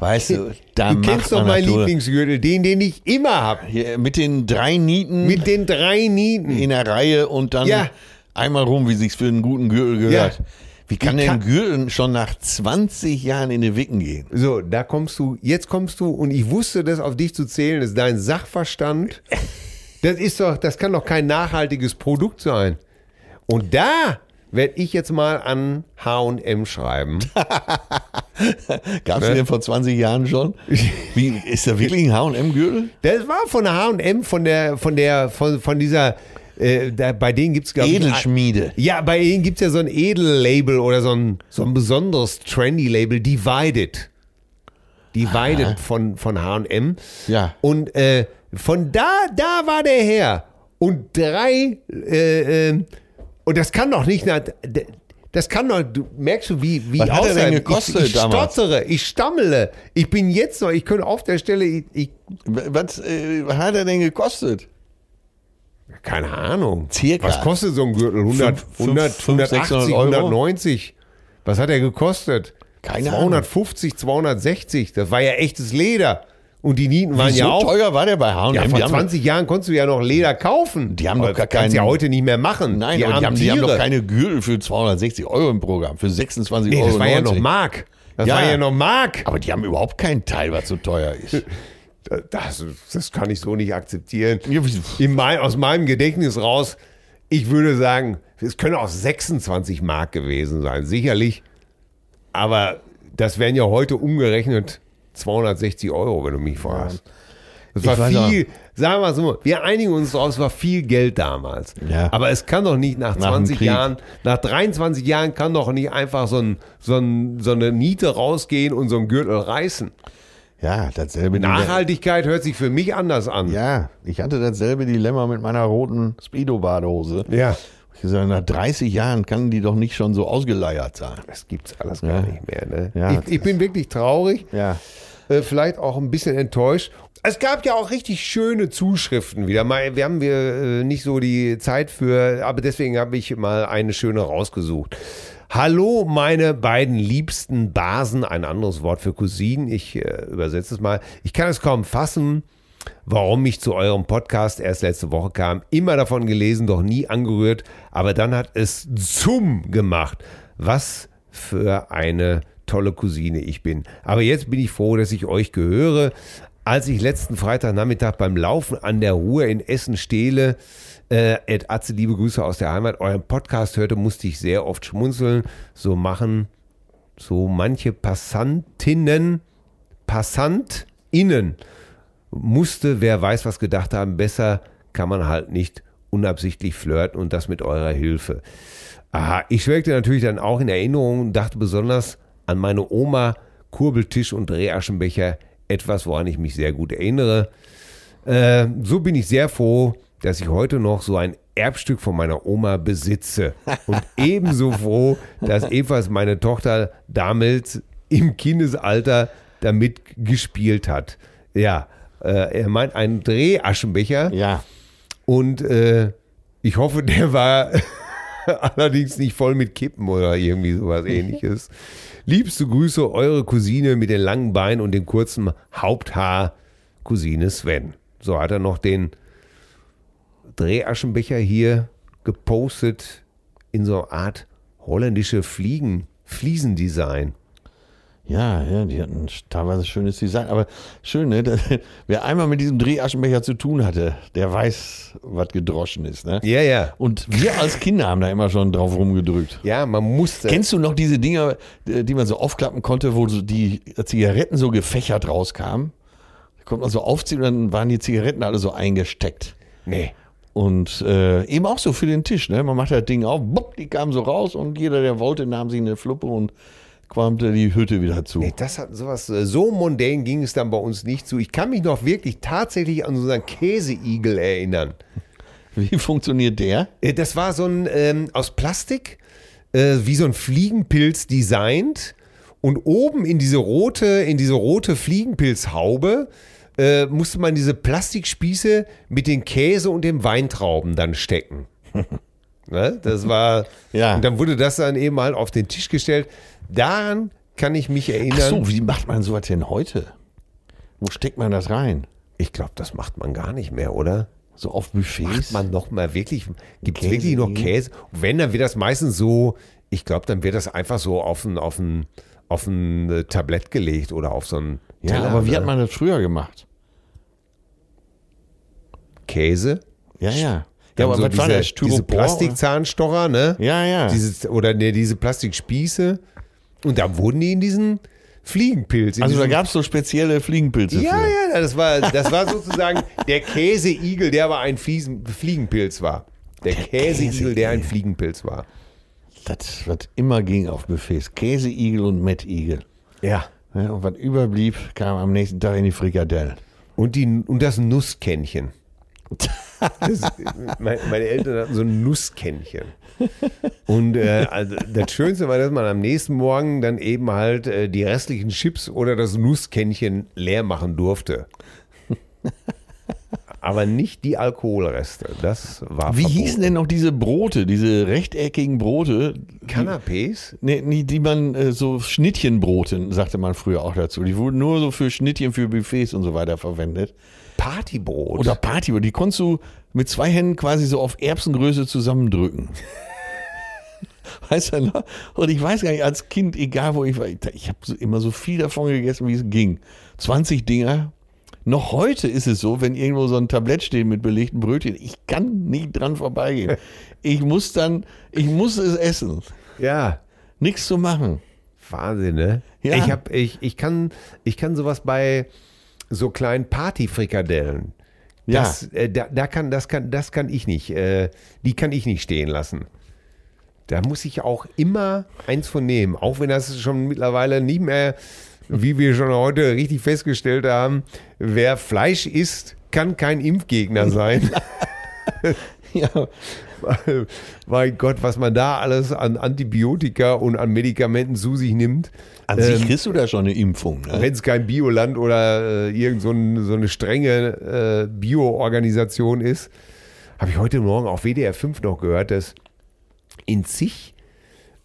Weißt du, da du kennst doch meinen Lieblingsgürtel, den, den ich immer habe. Mit den drei Nieten Mit den drei Nieten. in der Reihe und dann Ja. einmal rum, wie sich's für einen guten Gürtel gehört. Ja. Wie kann denn kann- ein Gürtel schon nach 20 Jahren in die Wicken gehen? So, da kommst du, jetzt kommst du, und ich wusste das auf dich zu zählen, ist dein Sachverstand. Das ist doch, das kann doch kein nachhaltiges Produkt sein. Und da werde ich jetzt mal an H&M schreiben. Gab's Ne? den vor 20 Jahren schon? Wie, ist da wirklich ein H&M-Gürtel? Das war von H&M, von der, von der, von, von dieser, äh, da, bei denen gibt's glaube ich, Edelschmiede. Ja, bei ihnen gibt es ja so ein Edellabel oder so ein, so ein besonderes Trendy-Label, Divided. Divided von, von HM. Ja. Und äh, von da, da war der her. Und drei, äh, äh, und das kann doch nicht, das kann doch, du merkst du, wie, wie Was hat er denn gekostet ich, ich damals? stottere, ich stammele. Ich bin jetzt noch, ich könnte auf der Stelle, ich, ich Was, äh, was hat er denn gekostet? keine Ahnung. Circa. Was kostet so ein Gürtel? 100, Fünf- 100, fünf- 180, 600 Euro? 190? Was hat er gekostet? Keine 250, 260. Das war ja echtes Leder. Und die Nieten waren Wie ja auch. teuer war der bei H&M? Ja, Die vor haben- 20 Jahren konntest du ja noch Leder kaufen. Die haben doch gar kannst ja keinen- heute nicht mehr machen. Nein, die armen haben, die haben doch keine Gürtel für 260 Euro im Programm, für 26 Nee, Euro. das war ja noch Mark. Das Ja. war ja noch Mark. Aber die haben überhaupt keinen Teil, was so teuer ist. Das, das kann ich so nicht akzeptieren. Mein, aus meinem Gedächtnis raus, ich würde sagen, es könnte auch 26 Mark gewesen sein, sicherlich. Aber das wären ja heute umgerechnet 260 Euro, wenn du mich fragst. Das war viel, sagen wir so, wir einigen uns drauf, es war viel Geld damals. Ja. Aber es kann doch nicht nach Nach dem 20 Krieg. Jahren, nach 23 Jahren kann doch nicht einfach so, ein, so, ein, so eine Niete rausgehen und so ein Gürtel reißen. Ja, dasselbe. Nachhaltigkeit hört sich für mich anders an. Ja, ich hatte dasselbe Dilemma mit meiner roten Speedo-Badehose. Ja. Ich gesagt, nach 30 Jahren kann die doch nicht schon so ausgeleiert sein. Das gibt's alles Ja. gar nicht mehr. Ne? Ja, ich, ich bin wirklich traurig, Ja. äh, vielleicht auch ein bisschen enttäuscht. Es gab ja auch richtig schöne Zuschriften wieder. Mal, wir haben wir äh, nicht so die Zeit für, aber deswegen habe ich mal eine schöne rausgesucht. Hallo, meine beiden liebsten Basen, ein anderes Wort für Cousinen. Ich äh, übersetze es mal. Ich kann es kaum fassen, warum ich zu eurem Podcast erst letzte Woche kam. Immer davon gelesen, doch nie angerührt. Aber dann hat es zum gemacht. Was für eine tolle Cousine ich bin. Aber jetzt bin ich froh, dass ich euch gehöre. Als ich letzten Freitagnachmittag beim Laufen an der Ruhr in Essen stehle, äh, Ed Atze, liebe Grüße aus der Heimat, euren Podcast hörte, musste ich sehr oft schmunzeln. So machen so manche Passantinnen, PassantInnen musste, wer weiß was gedacht haben, besser kann man halt nicht unabsichtlich flirten und das mit eurer Hilfe. Aha, ich schwelgte natürlich dann auch in Erinnerung und dachte besonders an meine Oma, Kurbeltisch und Drehaschenbecher, etwas, woran ich mich sehr gut erinnere. Äh, so bin ich sehr froh, dass ich heute noch so ein Erbstück von meiner Oma besitze. Und ebenso froh, dass ebenfalls meine Tochter damals im Kindesalter damit gespielt hat. Ja, äh, er meint einen Drehaschenbecher. Ja. Und äh, ich hoffe, der war allerdings nicht voll mit Kippen oder irgendwie sowas ähnliches. Liebste Grüße, eure Cousine mit den langen Beinen und dem kurzen Haupthaar, Cousine Sven. So hat er noch den Drehaschenbecher hier gepostet in so einer Art holländische Fliegen, Fliesendesign. Ja, ja, die hatten teilweise schönes Design. Aber schön, ne? dass- Wer einmal mit diesem Drehaschenbecher zu tun hatte, der weiß, was gedroschen ist. Ne? Ja, ja. Und wir als Kinder haben da immer schon drauf rumgedrückt. Ja, man musste. Kennst du noch diese Dinger, äh, die man so aufklappen konnte, wo so die Zigaretten so gefächert rauskamen? Da konnte man so aufziehen und dann waren die Zigaretten alle so eingesteckt. Nee. Und äh, eben auch so für den Tisch. Ne? Man macht das Ding auf, bupp, die kamen so raus und jeder, der wollte, nahm sich eine Fluppe und qualmte die Hütte wieder zu. Nee, das hat sowas, äh, so mondän ging es dann bei uns nicht zu. Ich kann mich noch wirklich tatsächlich an unseren Käseigel erinnern. Wie funktioniert der? Äh, Das war so ein ähm, aus Plastik, äh, wie so ein Fliegenpilz designt. Und oben in diese rote, in diese rote Fliegenpilzhaube äh, musste man diese Plastikspieße mit den Käse und den Weintrauben dann stecken. ne? Das war. Ja. Und dann wurde das dann eben halt auf den Tisch gestellt. Daran kann ich mich Ach erinnern. so, wie macht man sowas denn heute? Wo steckt man das rein? Ich glaube, das macht man gar nicht mehr, oder? So auf Macht Buffets? man noch mal wirklich, gibt es wirklich noch? Käse? Wenn, dann wird das meistens so, ich glaube, dann wird das einfach so auf ein, auf ein, auf ein äh, Tablett gelegt oder auf so ein ja, Teller, aber wie ne? hat man das früher gemacht? Käse? Ja, ja. Ja, aber so was war diese, das? diese Styropor? Plastikzahnstocher, ne? Ja, ja. Dieses, oder ne, diese Plastikspieße. Und da wurden die in diesen Fliegenpilz. In also da gab es so spezielle Fliegenpilze ja, für. ja, das war, das war sozusagen der Käseigel, der aber ein Fliesen, Fliegenpilz war. Der, Käseigel, der ein. Fliegenpilz war. Das, was immer ging auf Buffets. Käseigel und Mettigel. Ja. Ja, und was überblieb, kam am nächsten Tag in die Frikadellen. Und, die, und das Nusskännchen. Das, mein, meine Eltern hatten so ein Nusskännchen. Und äh, also das Schönste war, dass man am nächsten Morgen dann eben halt äh, die restlichen Chips oder das Nusskännchen leer machen durfte. aber nicht die Alkoholreste. Das war Wie verboten. hießen denn noch diese Brote, diese rechteckigen Brote? Canapés? Nee, nee, die man äh, so Schnittchenbrote, sagte man früher auch dazu. Die wurden nur so für Schnittchen, für Buffets und so weiter verwendet. Partybrot. Oder Party, die konntest du mit zwei Händen quasi so auf Erbsengröße zusammendrücken. Weißt du noch? Und ich weiß gar nicht, als Kind, egal wo ich war, ich, habe so, immer so viel davon gegessen, wie es ging. 20 Dinger. Noch heute ist es so, wenn irgendwo so ein Tablett steht mit belegten Brötchen, ich kann nicht dran vorbeigehen. Ich muss dann, ich muss es essen. ja. Nichts zu machen. Wahnsinn, ne? Ja. Ich, hab, ich, ich, kann, ich kann sowas bei so kleinen Partyfrikadellen. Ja. Das, äh, da, da kann, das, kann, das kann ich nicht. Äh, die kann ich nicht stehen lassen. Da muss ich auch immer eins von nehmen. Auch wenn das schon mittlerweile nicht mehr, wie wir schon heute richtig festgestellt haben, wer Fleisch isst, kann kein Impfgegner sein. Ja, mein Gott, was man da alles an Antibiotika und an Medikamenten zu sich nimmt. an sich Ähm, kriegst du da schon eine Impfung. Ne? Wenn es kein Bioland oder äh, irgend so, ein, so eine strenge äh, Bio-Organisation ist, habe ich heute Morgen auf WDR 5 noch gehört, dass in zig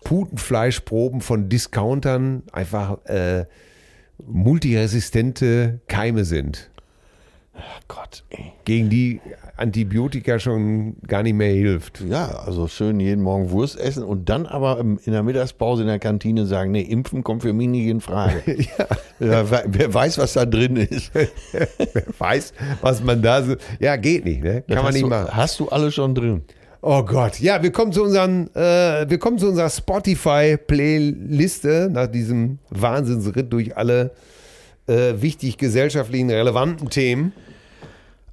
Putenfleischproben von Discountern einfach äh, multiresistente Keime sind, Gott, ey. gegen die Antibiotika schon gar nicht mehr hilft. Ja, also schön jeden Morgen Wurst essen und dann aber in der Mittagspause in der Kantine sagen, nee, impfen kommt für mich nicht in Frage. ja. wer, wer weiß, was da drin ist. Wer weiß, was man da so. Ja, geht nicht, ne? Kann man hast nicht du, machen. Hast du alle schon drin? Oh Gott, ja, wir kommen zu unseren, äh, wir kommen zu unserer Spotify-Playliste nach diesem Wahnsinnsritt durch alle äh, wichtig gesellschaftlichen relevanten Themen.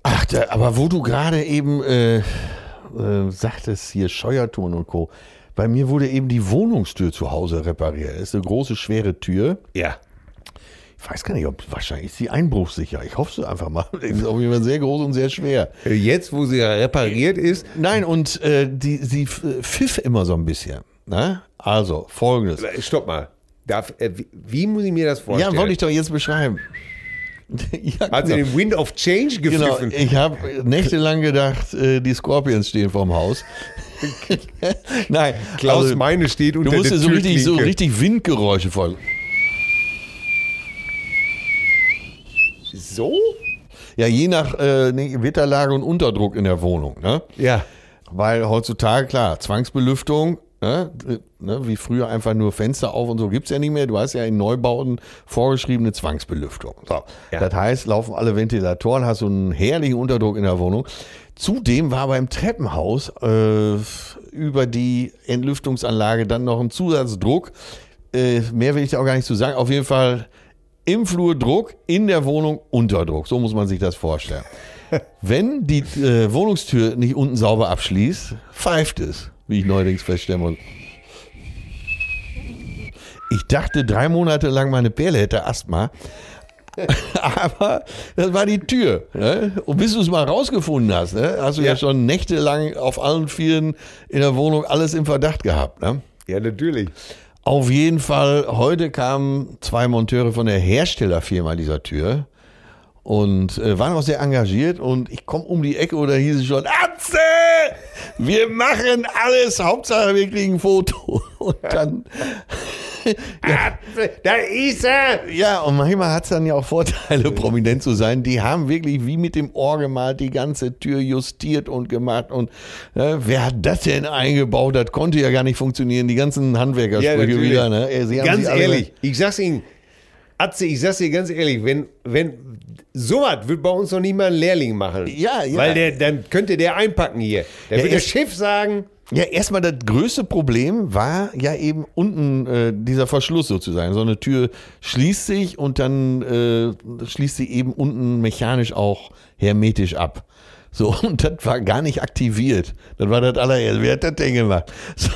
Ach, da, aber wo du gerade eben äh, äh, sagtest, hier Scheuerton und Co. Bei mir wurde eben die Wohnungstür zu Hause repariert. Das ist eine große, schwere Tür. Ja. Ich weiß gar nicht, ob wahrscheinlich ist sie einbruchsicher. Ich hoffe es einfach mal. Die ist auf jeden Fall sehr groß und sehr schwer. Jetzt, wo sie ja repariert ist, Nein, und äh, die, sie f- pfiff immer so ein bisschen. Ne? Also, folgendes. äh, stopp mal. Darf, äh, wie, wie muss ich mir das vorstellen? Ja, wollte ich doch jetzt beschreiben. ja, Hat sie genau. den Wind of Change Genau, gepfiffen? ich habe nächtelang gedacht, äh, die Scorpions stehen vorm Haus. Nein, Klaus also, Meine steht unter du musst der dir so richtig, so richtig Windgeräusche folgen. So? Ja, je nach äh, nee, Wetterlage und Unterdruck in der Wohnung. Ne? Ja. Weil heutzutage, klar, Zwangsbelüftung, ne, ne, wie früher einfach nur Fenster auf und so gibt's ja nicht mehr. Du hast ja in Neubauten vorgeschriebene Zwangsbelüftung. So. Ja. Das heißt, laufen alle Ventilatoren, hast du einen herrlichen Unterdruck in der Wohnung. Zudem war beim Treppenhaus äh, über die Entlüftungsanlage dann noch ein Zusatzdruck. Äh, mehr will ich da auch gar nicht zu sagen. Auf jeden Fall im Flur Druck, in der Wohnung Unterdruck. So muss man sich das vorstellen. Wenn die äh, Wohnungstür nicht unten sauber abschließt, pfeift es, wie ich neuerdings feststellen muss. Ich dachte drei Monate lang, meine Perle hätte Asthma. Aber das war die Tür. Ne? Und bis du es mal rausgefunden hast, ne? hast du ja. Ja. schon nächtelang auf allen Vieren in der Wohnung alles im Verdacht gehabt. Ne? Ja, natürlich. Auf jeden Fall, heute kamen zwei Monteure von der Herstellerfirma dieser Tür und äh, waren auch sehr engagiert und ich komme um die Ecke oder hieß es schon, Atze, wir machen alles, Hauptsache wir kriegen ein Foto. Und dann, Ja. Da ist er! ja, und manchmal hat es dann ja auch Vorteile, prominent zu sein. Die haben wirklich wie mit dem Ohr gemalt, die ganze Tür justiert und gemacht. Und äh, wer hat das denn eingebaut? Das konnte ja gar nicht funktionieren. Die ganzen Handwerkersprüche natürlich. wieder. Ne? Sie Ganz ehrlich, ich sag's Ihnen, Atze, ich sag's dir ganz ehrlich, wenn, wenn sowas wird bei uns noch nicht mal ein Lehrling machen. Ja, ja. Weil der, dann könnte der einpacken hier. Dann Ja, wird das Schiff sagen, Ja, erstmal das größte Problem war ja eben unten äh, dieser Verschluss sozusagen. So eine Tür schließt sich und dann äh, schließt sie eben unten mechanisch auch hermetisch ab. So, und das war gar nicht aktiviert. Das war das allererste. Wer hat das denn gemacht? So,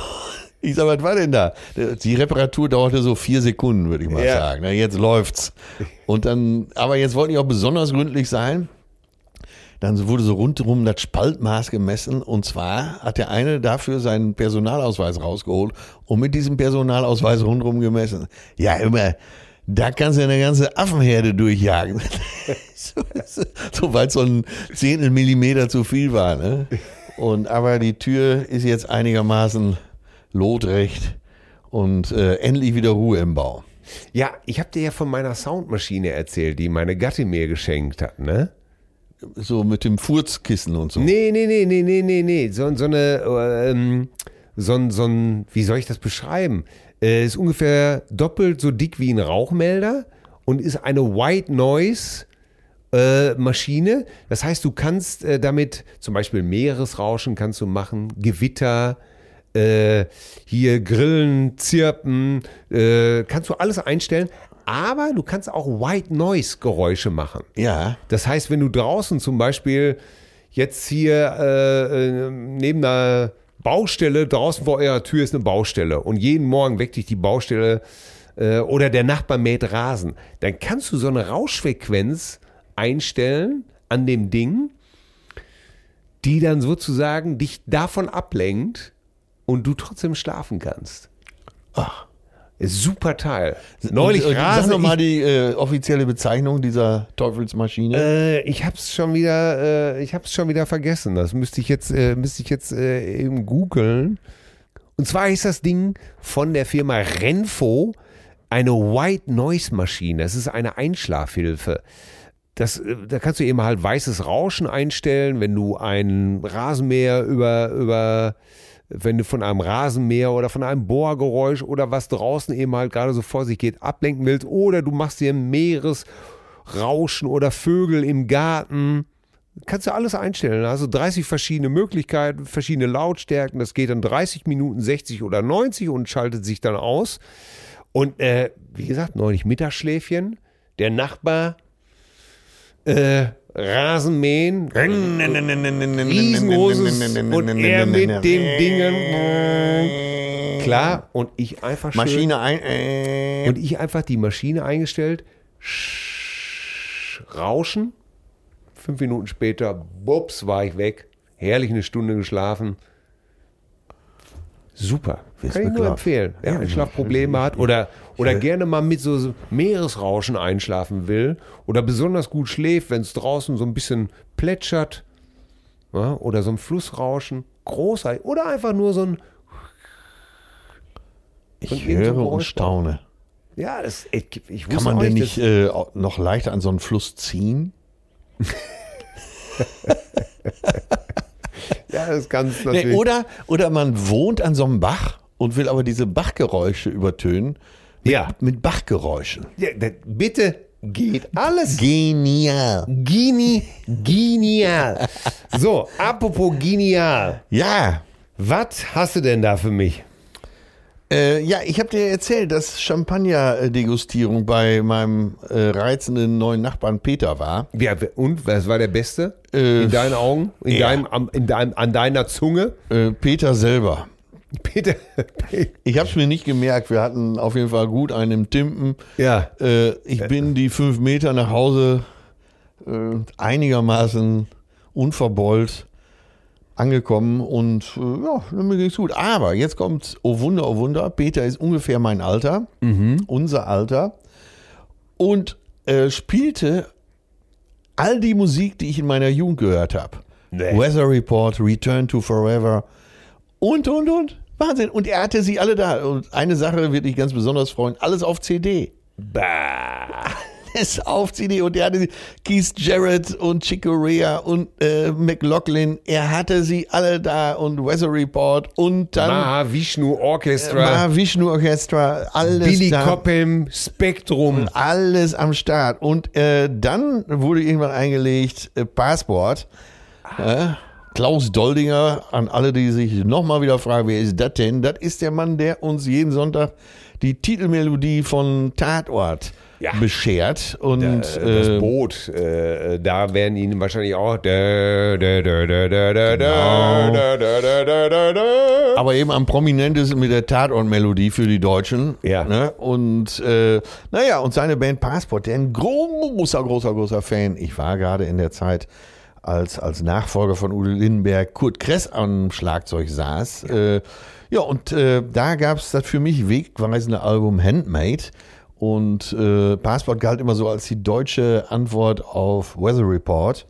ich sag, was war denn da? Die Reparatur dauerte so vier Sekunden, würde ich mal Ja. sagen. Jetzt läuft's. Und dann, aber jetzt wollten die auch besonders gründlich sein. Dann wurde so rundherum das Spaltmaß gemessen und zwar hat der eine dafür seinen Personalausweis rausgeholt und mit diesem Personalausweis rundherum gemessen. Ja, immer, da kannst du eine ganze Affenherde durchjagen. so, so so ein Zehntel Millimeter zu viel war. Ne? Und, aber die Tür ist jetzt einigermaßen lotrecht und äh, endlich wieder Ruhe im Bau. Ja, ich habe dir ja von meiner Soundmaschine erzählt, die meine Gattin mir geschenkt hat, ne? So mit dem Furzkissen und so. Nee, nee, nee, nee, nee, nee, nee. So, so eine, ähm, so ein, so ein, wie soll ich das beschreiben? Äh, ist ungefähr doppelt so dick wie ein Rauchmelder und ist eine White Noise äh, Maschine. Das heißt, du kannst äh, damit zum Beispiel Meeresrauschen kannst du machen, Gewitter, äh, hier Grillen, Zirpen, äh, kannst du alles einstellen. Aber du kannst auch White Noise Geräusche machen. Ja. Das heißt, wenn du draußen zum Beispiel jetzt hier äh, äh, neben einer Baustelle, draußen vor eurer Tür ist eine Baustelle und jeden Morgen weckt dich die Baustelle äh, oder der Nachbar mäht Rasen, dann kannst du so eine Rauschfrequenz einstellen an dem Ding, die dann sozusagen dich davon ablenkt und du trotzdem schlafen kannst. Ach. Super Teil. Neulich und, und, Rasen. Sag nochmal ich- die äh, offizielle Bezeichnung dieser Teufelsmaschine. Äh, ich hab's schon wieder, äh, ich hab's schon wieder vergessen. Das müsste ich jetzt, äh, müsste ich jetzt äh, eben googeln. Und zwar ist das Ding von der Firma Renfo eine White Noise Maschine. Das ist eine Einschlafhilfe. Das, äh, da kannst du eben halt weißes Rauschen einstellen, wenn du einen Rasenmäher über, über, wenn du von einem Rasenmäher oder von einem Bohrgeräusch oder was draußen eben halt gerade so vor sich geht, ablenken willst. Oder du machst dir Meeresrauschen oder Vögel im Garten. Kannst du alles einstellen. Also 30 verschiedene Möglichkeiten, verschiedene Lautstärken. Das geht dann 30 Minuten, 60 oder 90 und schaltet sich dann aus. Und äh, wie gesagt, neulich Mittagsschläfchen. Der Nachbar äh, Rasenmähen, riesengroßes und er mit den Dingen. Klar, und ich einfach schön, Maschine ein. Äh, und ich einfach die Maschine eingestellt, Sch- Rauschen. Fünf Minuten später, bups, war ich weg. Herrlich eine Stunde geschlafen. Super. Kann ich nur empfehlen. Wer Einschlafprobleme hat oder, oder gerne mal mit so Meeresrauschen einschlafen will oder besonders gut schläft, wenn es draußen so ein bisschen plätschert ja, oder so ein Flussrauschen. Großartig. Oder einfach nur so ein, ich so ein höre und staune. ja, das, ich, ich Kann man denn nicht, äh, noch leichter an so einen Fluss ziehen? Ja, das kannst du Nee, natürlich. oder, oder man wohnt an so einem Bach und will aber diese Bachgeräusche übertönen. Mit, Ja. mit Bachgeräuschen. ja, das, bitte geht alles. Genial. Gini, genial. So, apropos genial. Ja. Was hast du denn da für mich? Äh, ja, ich habe dir erzählt, dass Champagner-Degustierung bei meinem äh, reizenden neuen Nachbarn Peter war. Ja, und was war der Beste? Äh, in deinen Augen? In ja. deinem, am- in deinem, an deiner Zunge? Äh, Peter selber. Peter. Ich habe es mir nicht gemerkt. Wir hatten auf jeden Fall gut einen im Timpen. ja. Äh, ich bin die fünf Meter nach Hause äh, einigermaßen unverbeult angekommen und äh, ja, mir ging's gut. Aber jetzt kommt, oh Wunder, oh Wunder, Peter ist ungefähr mein Alter, unser Alter und äh, spielte all die Musik, die ich in meiner Jugend gehört habe. Nee. Weather Report, Return to Forever und, und, und. Wahnsinn. Und er hatte sie alle da. Und eine Sache wird dich ganz besonders freuen. Alles auf CD. Bah. Alles auf CD. Und er hatte Keith Jarrett und Chick Corea und äh, McLaughlin. Er hatte sie alle da. Und Weather Report. Und dann Mahavishnu Orchestra. Mahavishnu Orchestra. Alles Billy da. Cobham, Spektrum. Alles am Start. Und äh, dann wurde irgendwann eingelegt äh, Passport. Äh, Klaus Doldinger, an alle, die sich nochmal wieder fragen, wer ist das denn? Das ist der Mann, der uns jeden Sonntag die Titelmelodie von Tatort ja. beschert. Und da, das Boot, äh, da werden ihnen wahrscheinlich auch. Genau. Aber eben am prominentesten mit der Tatort-Melodie für die Deutschen. Ja. Ne? Und äh, naja, und seine Band Passport, der ein großer, großer, großer Fan. Ich war gerade in der Zeit als, als Nachfolger von Udo Lindenberg Kurt Kress am Schlagzeug saß. Ja, äh, ja und äh, da gab es das für mich wegweisende Album Handmade. Und äh, Passport galt immer so als die deutsche Antwort auf Weather Report.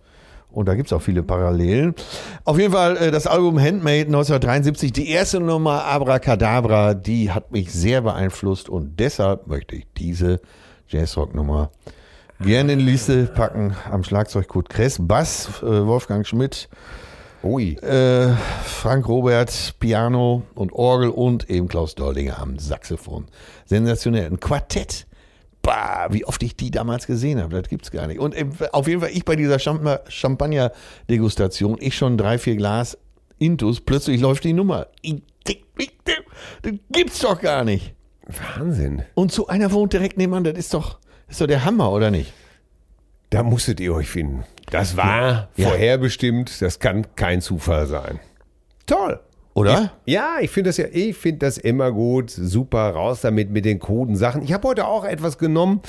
Und da gibt es auch viele Parallelen. Auf jeden Fall äh, das Album Handmade 1973, die erste Nummer Abracadabra, die hat mich sehr beeinflusst und deshalb möchte ich diese Jazzrock-Nummer gerne in die Liste packen. Am Schlagzeug Kurt Kress, Bass äh, Wolfgang Schmidt, Ui. äh, Frank Robert, Piano und Orgel und eben Klaus Doldinger am Saxophon. Sensationell. Ein Quartett. Bah, wie oft ich die damals gesehen habe, das gibt's gar nicht. Und ähm, auf jeden Fall, ich bei dieser Champa- Champagner-Degustation, ich schon drei, vier Glas Intus, plötzlich läuft die Nummer. Das gibt's doch gar nicht. Wahnsinn. Und so einer wohnt direkt nebenan, das ist doch, ist doch der Hammer, oder nicht? Da musstet ihr euch finden. Das war Ja. vorherbestimmt. Das kann kein Zufall sein. Toll. Oder? Ja, ich finde das ja, ich finde das immer gut. Super, raus damit mit den kruden Sachen. Ich habe heute auch etwas genommen.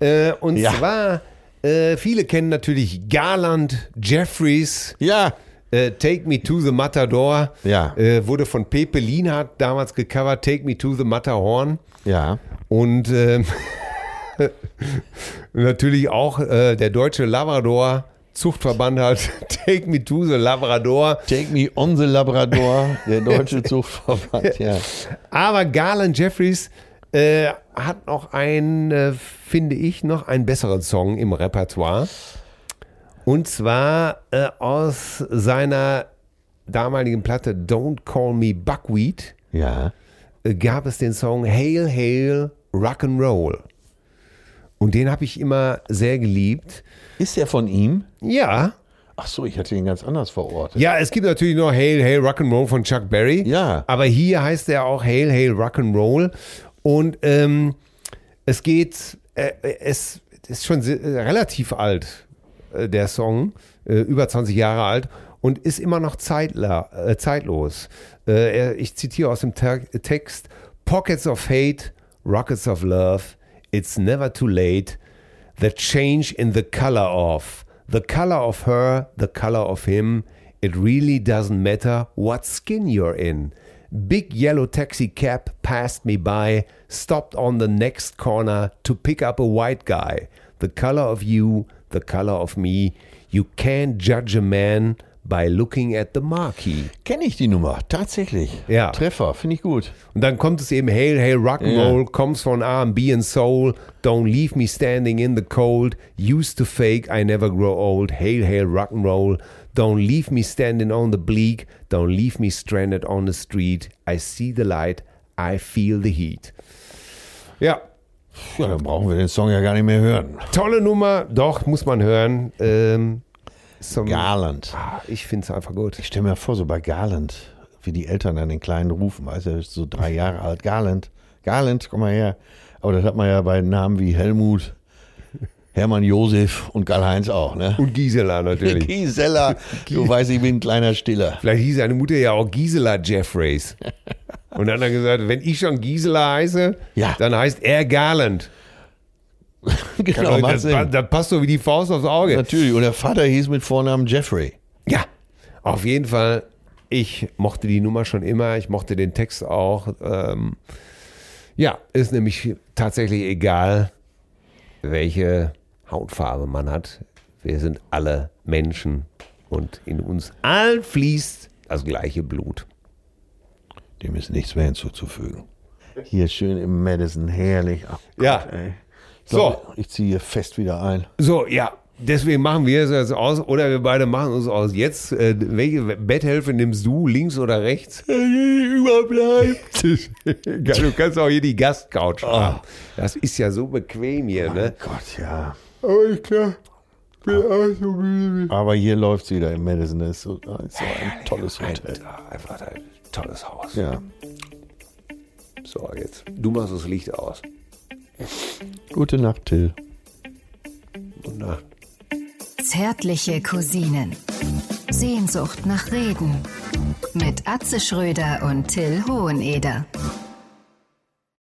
Äh, und Ja. zwar, äh, viele kennen natürlich Garland, Jeffries, Ja. äh, Take Me to the Matador. Ja. Äh, wurde von Pepe Lienhardt damals gecovert, Take Me to the Matterhorn. Ja. Und ähm, natürlich auch äh, der deutsche Labrador Zuchtverband hat Take Me to the Labrador. Take me on the Labrador, der deutsche Zuchtverband, ja. Aber Garland Jeffries äh, hat noch einen, äh, finde ich, noch einen besseren Song im Repertoire. Und zwar äh, aus seiner damaligen Platte Don't Call Me Buckwheat Ja. äh, gab es den Song Hail, Hail, Rock'n'Roll. Und den habe ich immer sehr geliebt. Ist der von ihm? Ja, Ach so, ich hatte ihn ganz anders verortet. ja, es gibt natürlich noch Hail, Hail, Rock'n'Roll von Chuck Berry. Ja. Aber hier heißt er auch Hail, Hail, Rock'n'Roll. Und ähm, es geht, äh, es ist schon äh, relativ alt, äh, der Song, äh, über 20 Jahre alt und ist immer noch zeitla, äh, zeitlos. Äh, ich zitiere aus dem Te Text: Pockets of hate, rockets of love, it's never too late. The change in the color of, the color of her, the color of him. It really doesn't matter what skin you're in. Big yellow taxi cab passed me by, stopped on the next corner to pick up a white guy. The color of you, the color of me. You can't judge a man by looking at the marquee. Kenne ich die Nummer, tatsächlich. Ja. Treffer, finde ich gut. Und dann kommt es eben Hail, Hail, Rock'n'Roll, comes von R&B and Soul, Don't leave me standing in the cold, used to fake, I never grow old, Hail, Hail, Rock'n'Roll, don't leave me standing on the bleak, don't leave me stranded on the street, I see the light, I feel the heat. Ja, Ja, dann brauchen wir den Song ja gar nicht mehr hören. tolle Nummer, doch, muss man hören. Ähm, zum, Garland. Ah, ich finde es einfach gut. Ich stelle mir vor, so bei Garland, wie die Eltern an den Kleinen rufen, weißt du, ist so drei Jahre alt. Garland, Garland, komm mal her. Aber das hat man ja bei Namen wie Helmut, Hermann Josef und Karl-Heinz auch, ne? Und Gisela natürlich. Gisela, du weißt, ich bin ein kleiner Stiller. Vielleicht hieß seine Mutter ja auch Gisela Jeffreys. Und dann hat er gesagt, wenn ich schon Gisela heiße, Ja. dann heißt er Garland. genau, macht das, das passt so wie die Faust aufs Auge. Natürlich. Und der Vater hieß mit Vornamen Jeffrey. Ja, auf jeden Fall. Ich mochte die Nummer schon immer. Ich mochte den Text auch. Ähm, ja, ist nämlich tatsächlich egal, welche Hautfarbe man hat. Wir sind alle Menschen und in uns allen fließt das gleiche Blut. Dem ist nichts mehr hinzuzufügen. Hier schön im Madison, herrlich. Ach Gott, Ja. ey. Ich So. glaub, Ich ziehe hier fest wieder ein. So, ja. Deswegen machen wir es jetzt aus, oder wir beide machen uns aus. Jetzt, äh, welche Betthälfte nimmst du, links oder rechts? Überbleibt. du kannst auch hier die Gastcouch haben. Das ist ja so bequem hier, ne? Gott, ja. Aber ich klar. Bin auch so müde. Aber hier läuft es wieder im Madison. Das ist so, das ist so ein tolles Hotel. Einfach ein tolles Haus. Ja. So, jetzt. Du machst das Licht aus. Gute Nacht, Till. Und nach. Zärtliche Cousinen. Sehnsucht nach Reden. Mit Atze Schröder und Till Hoheneder.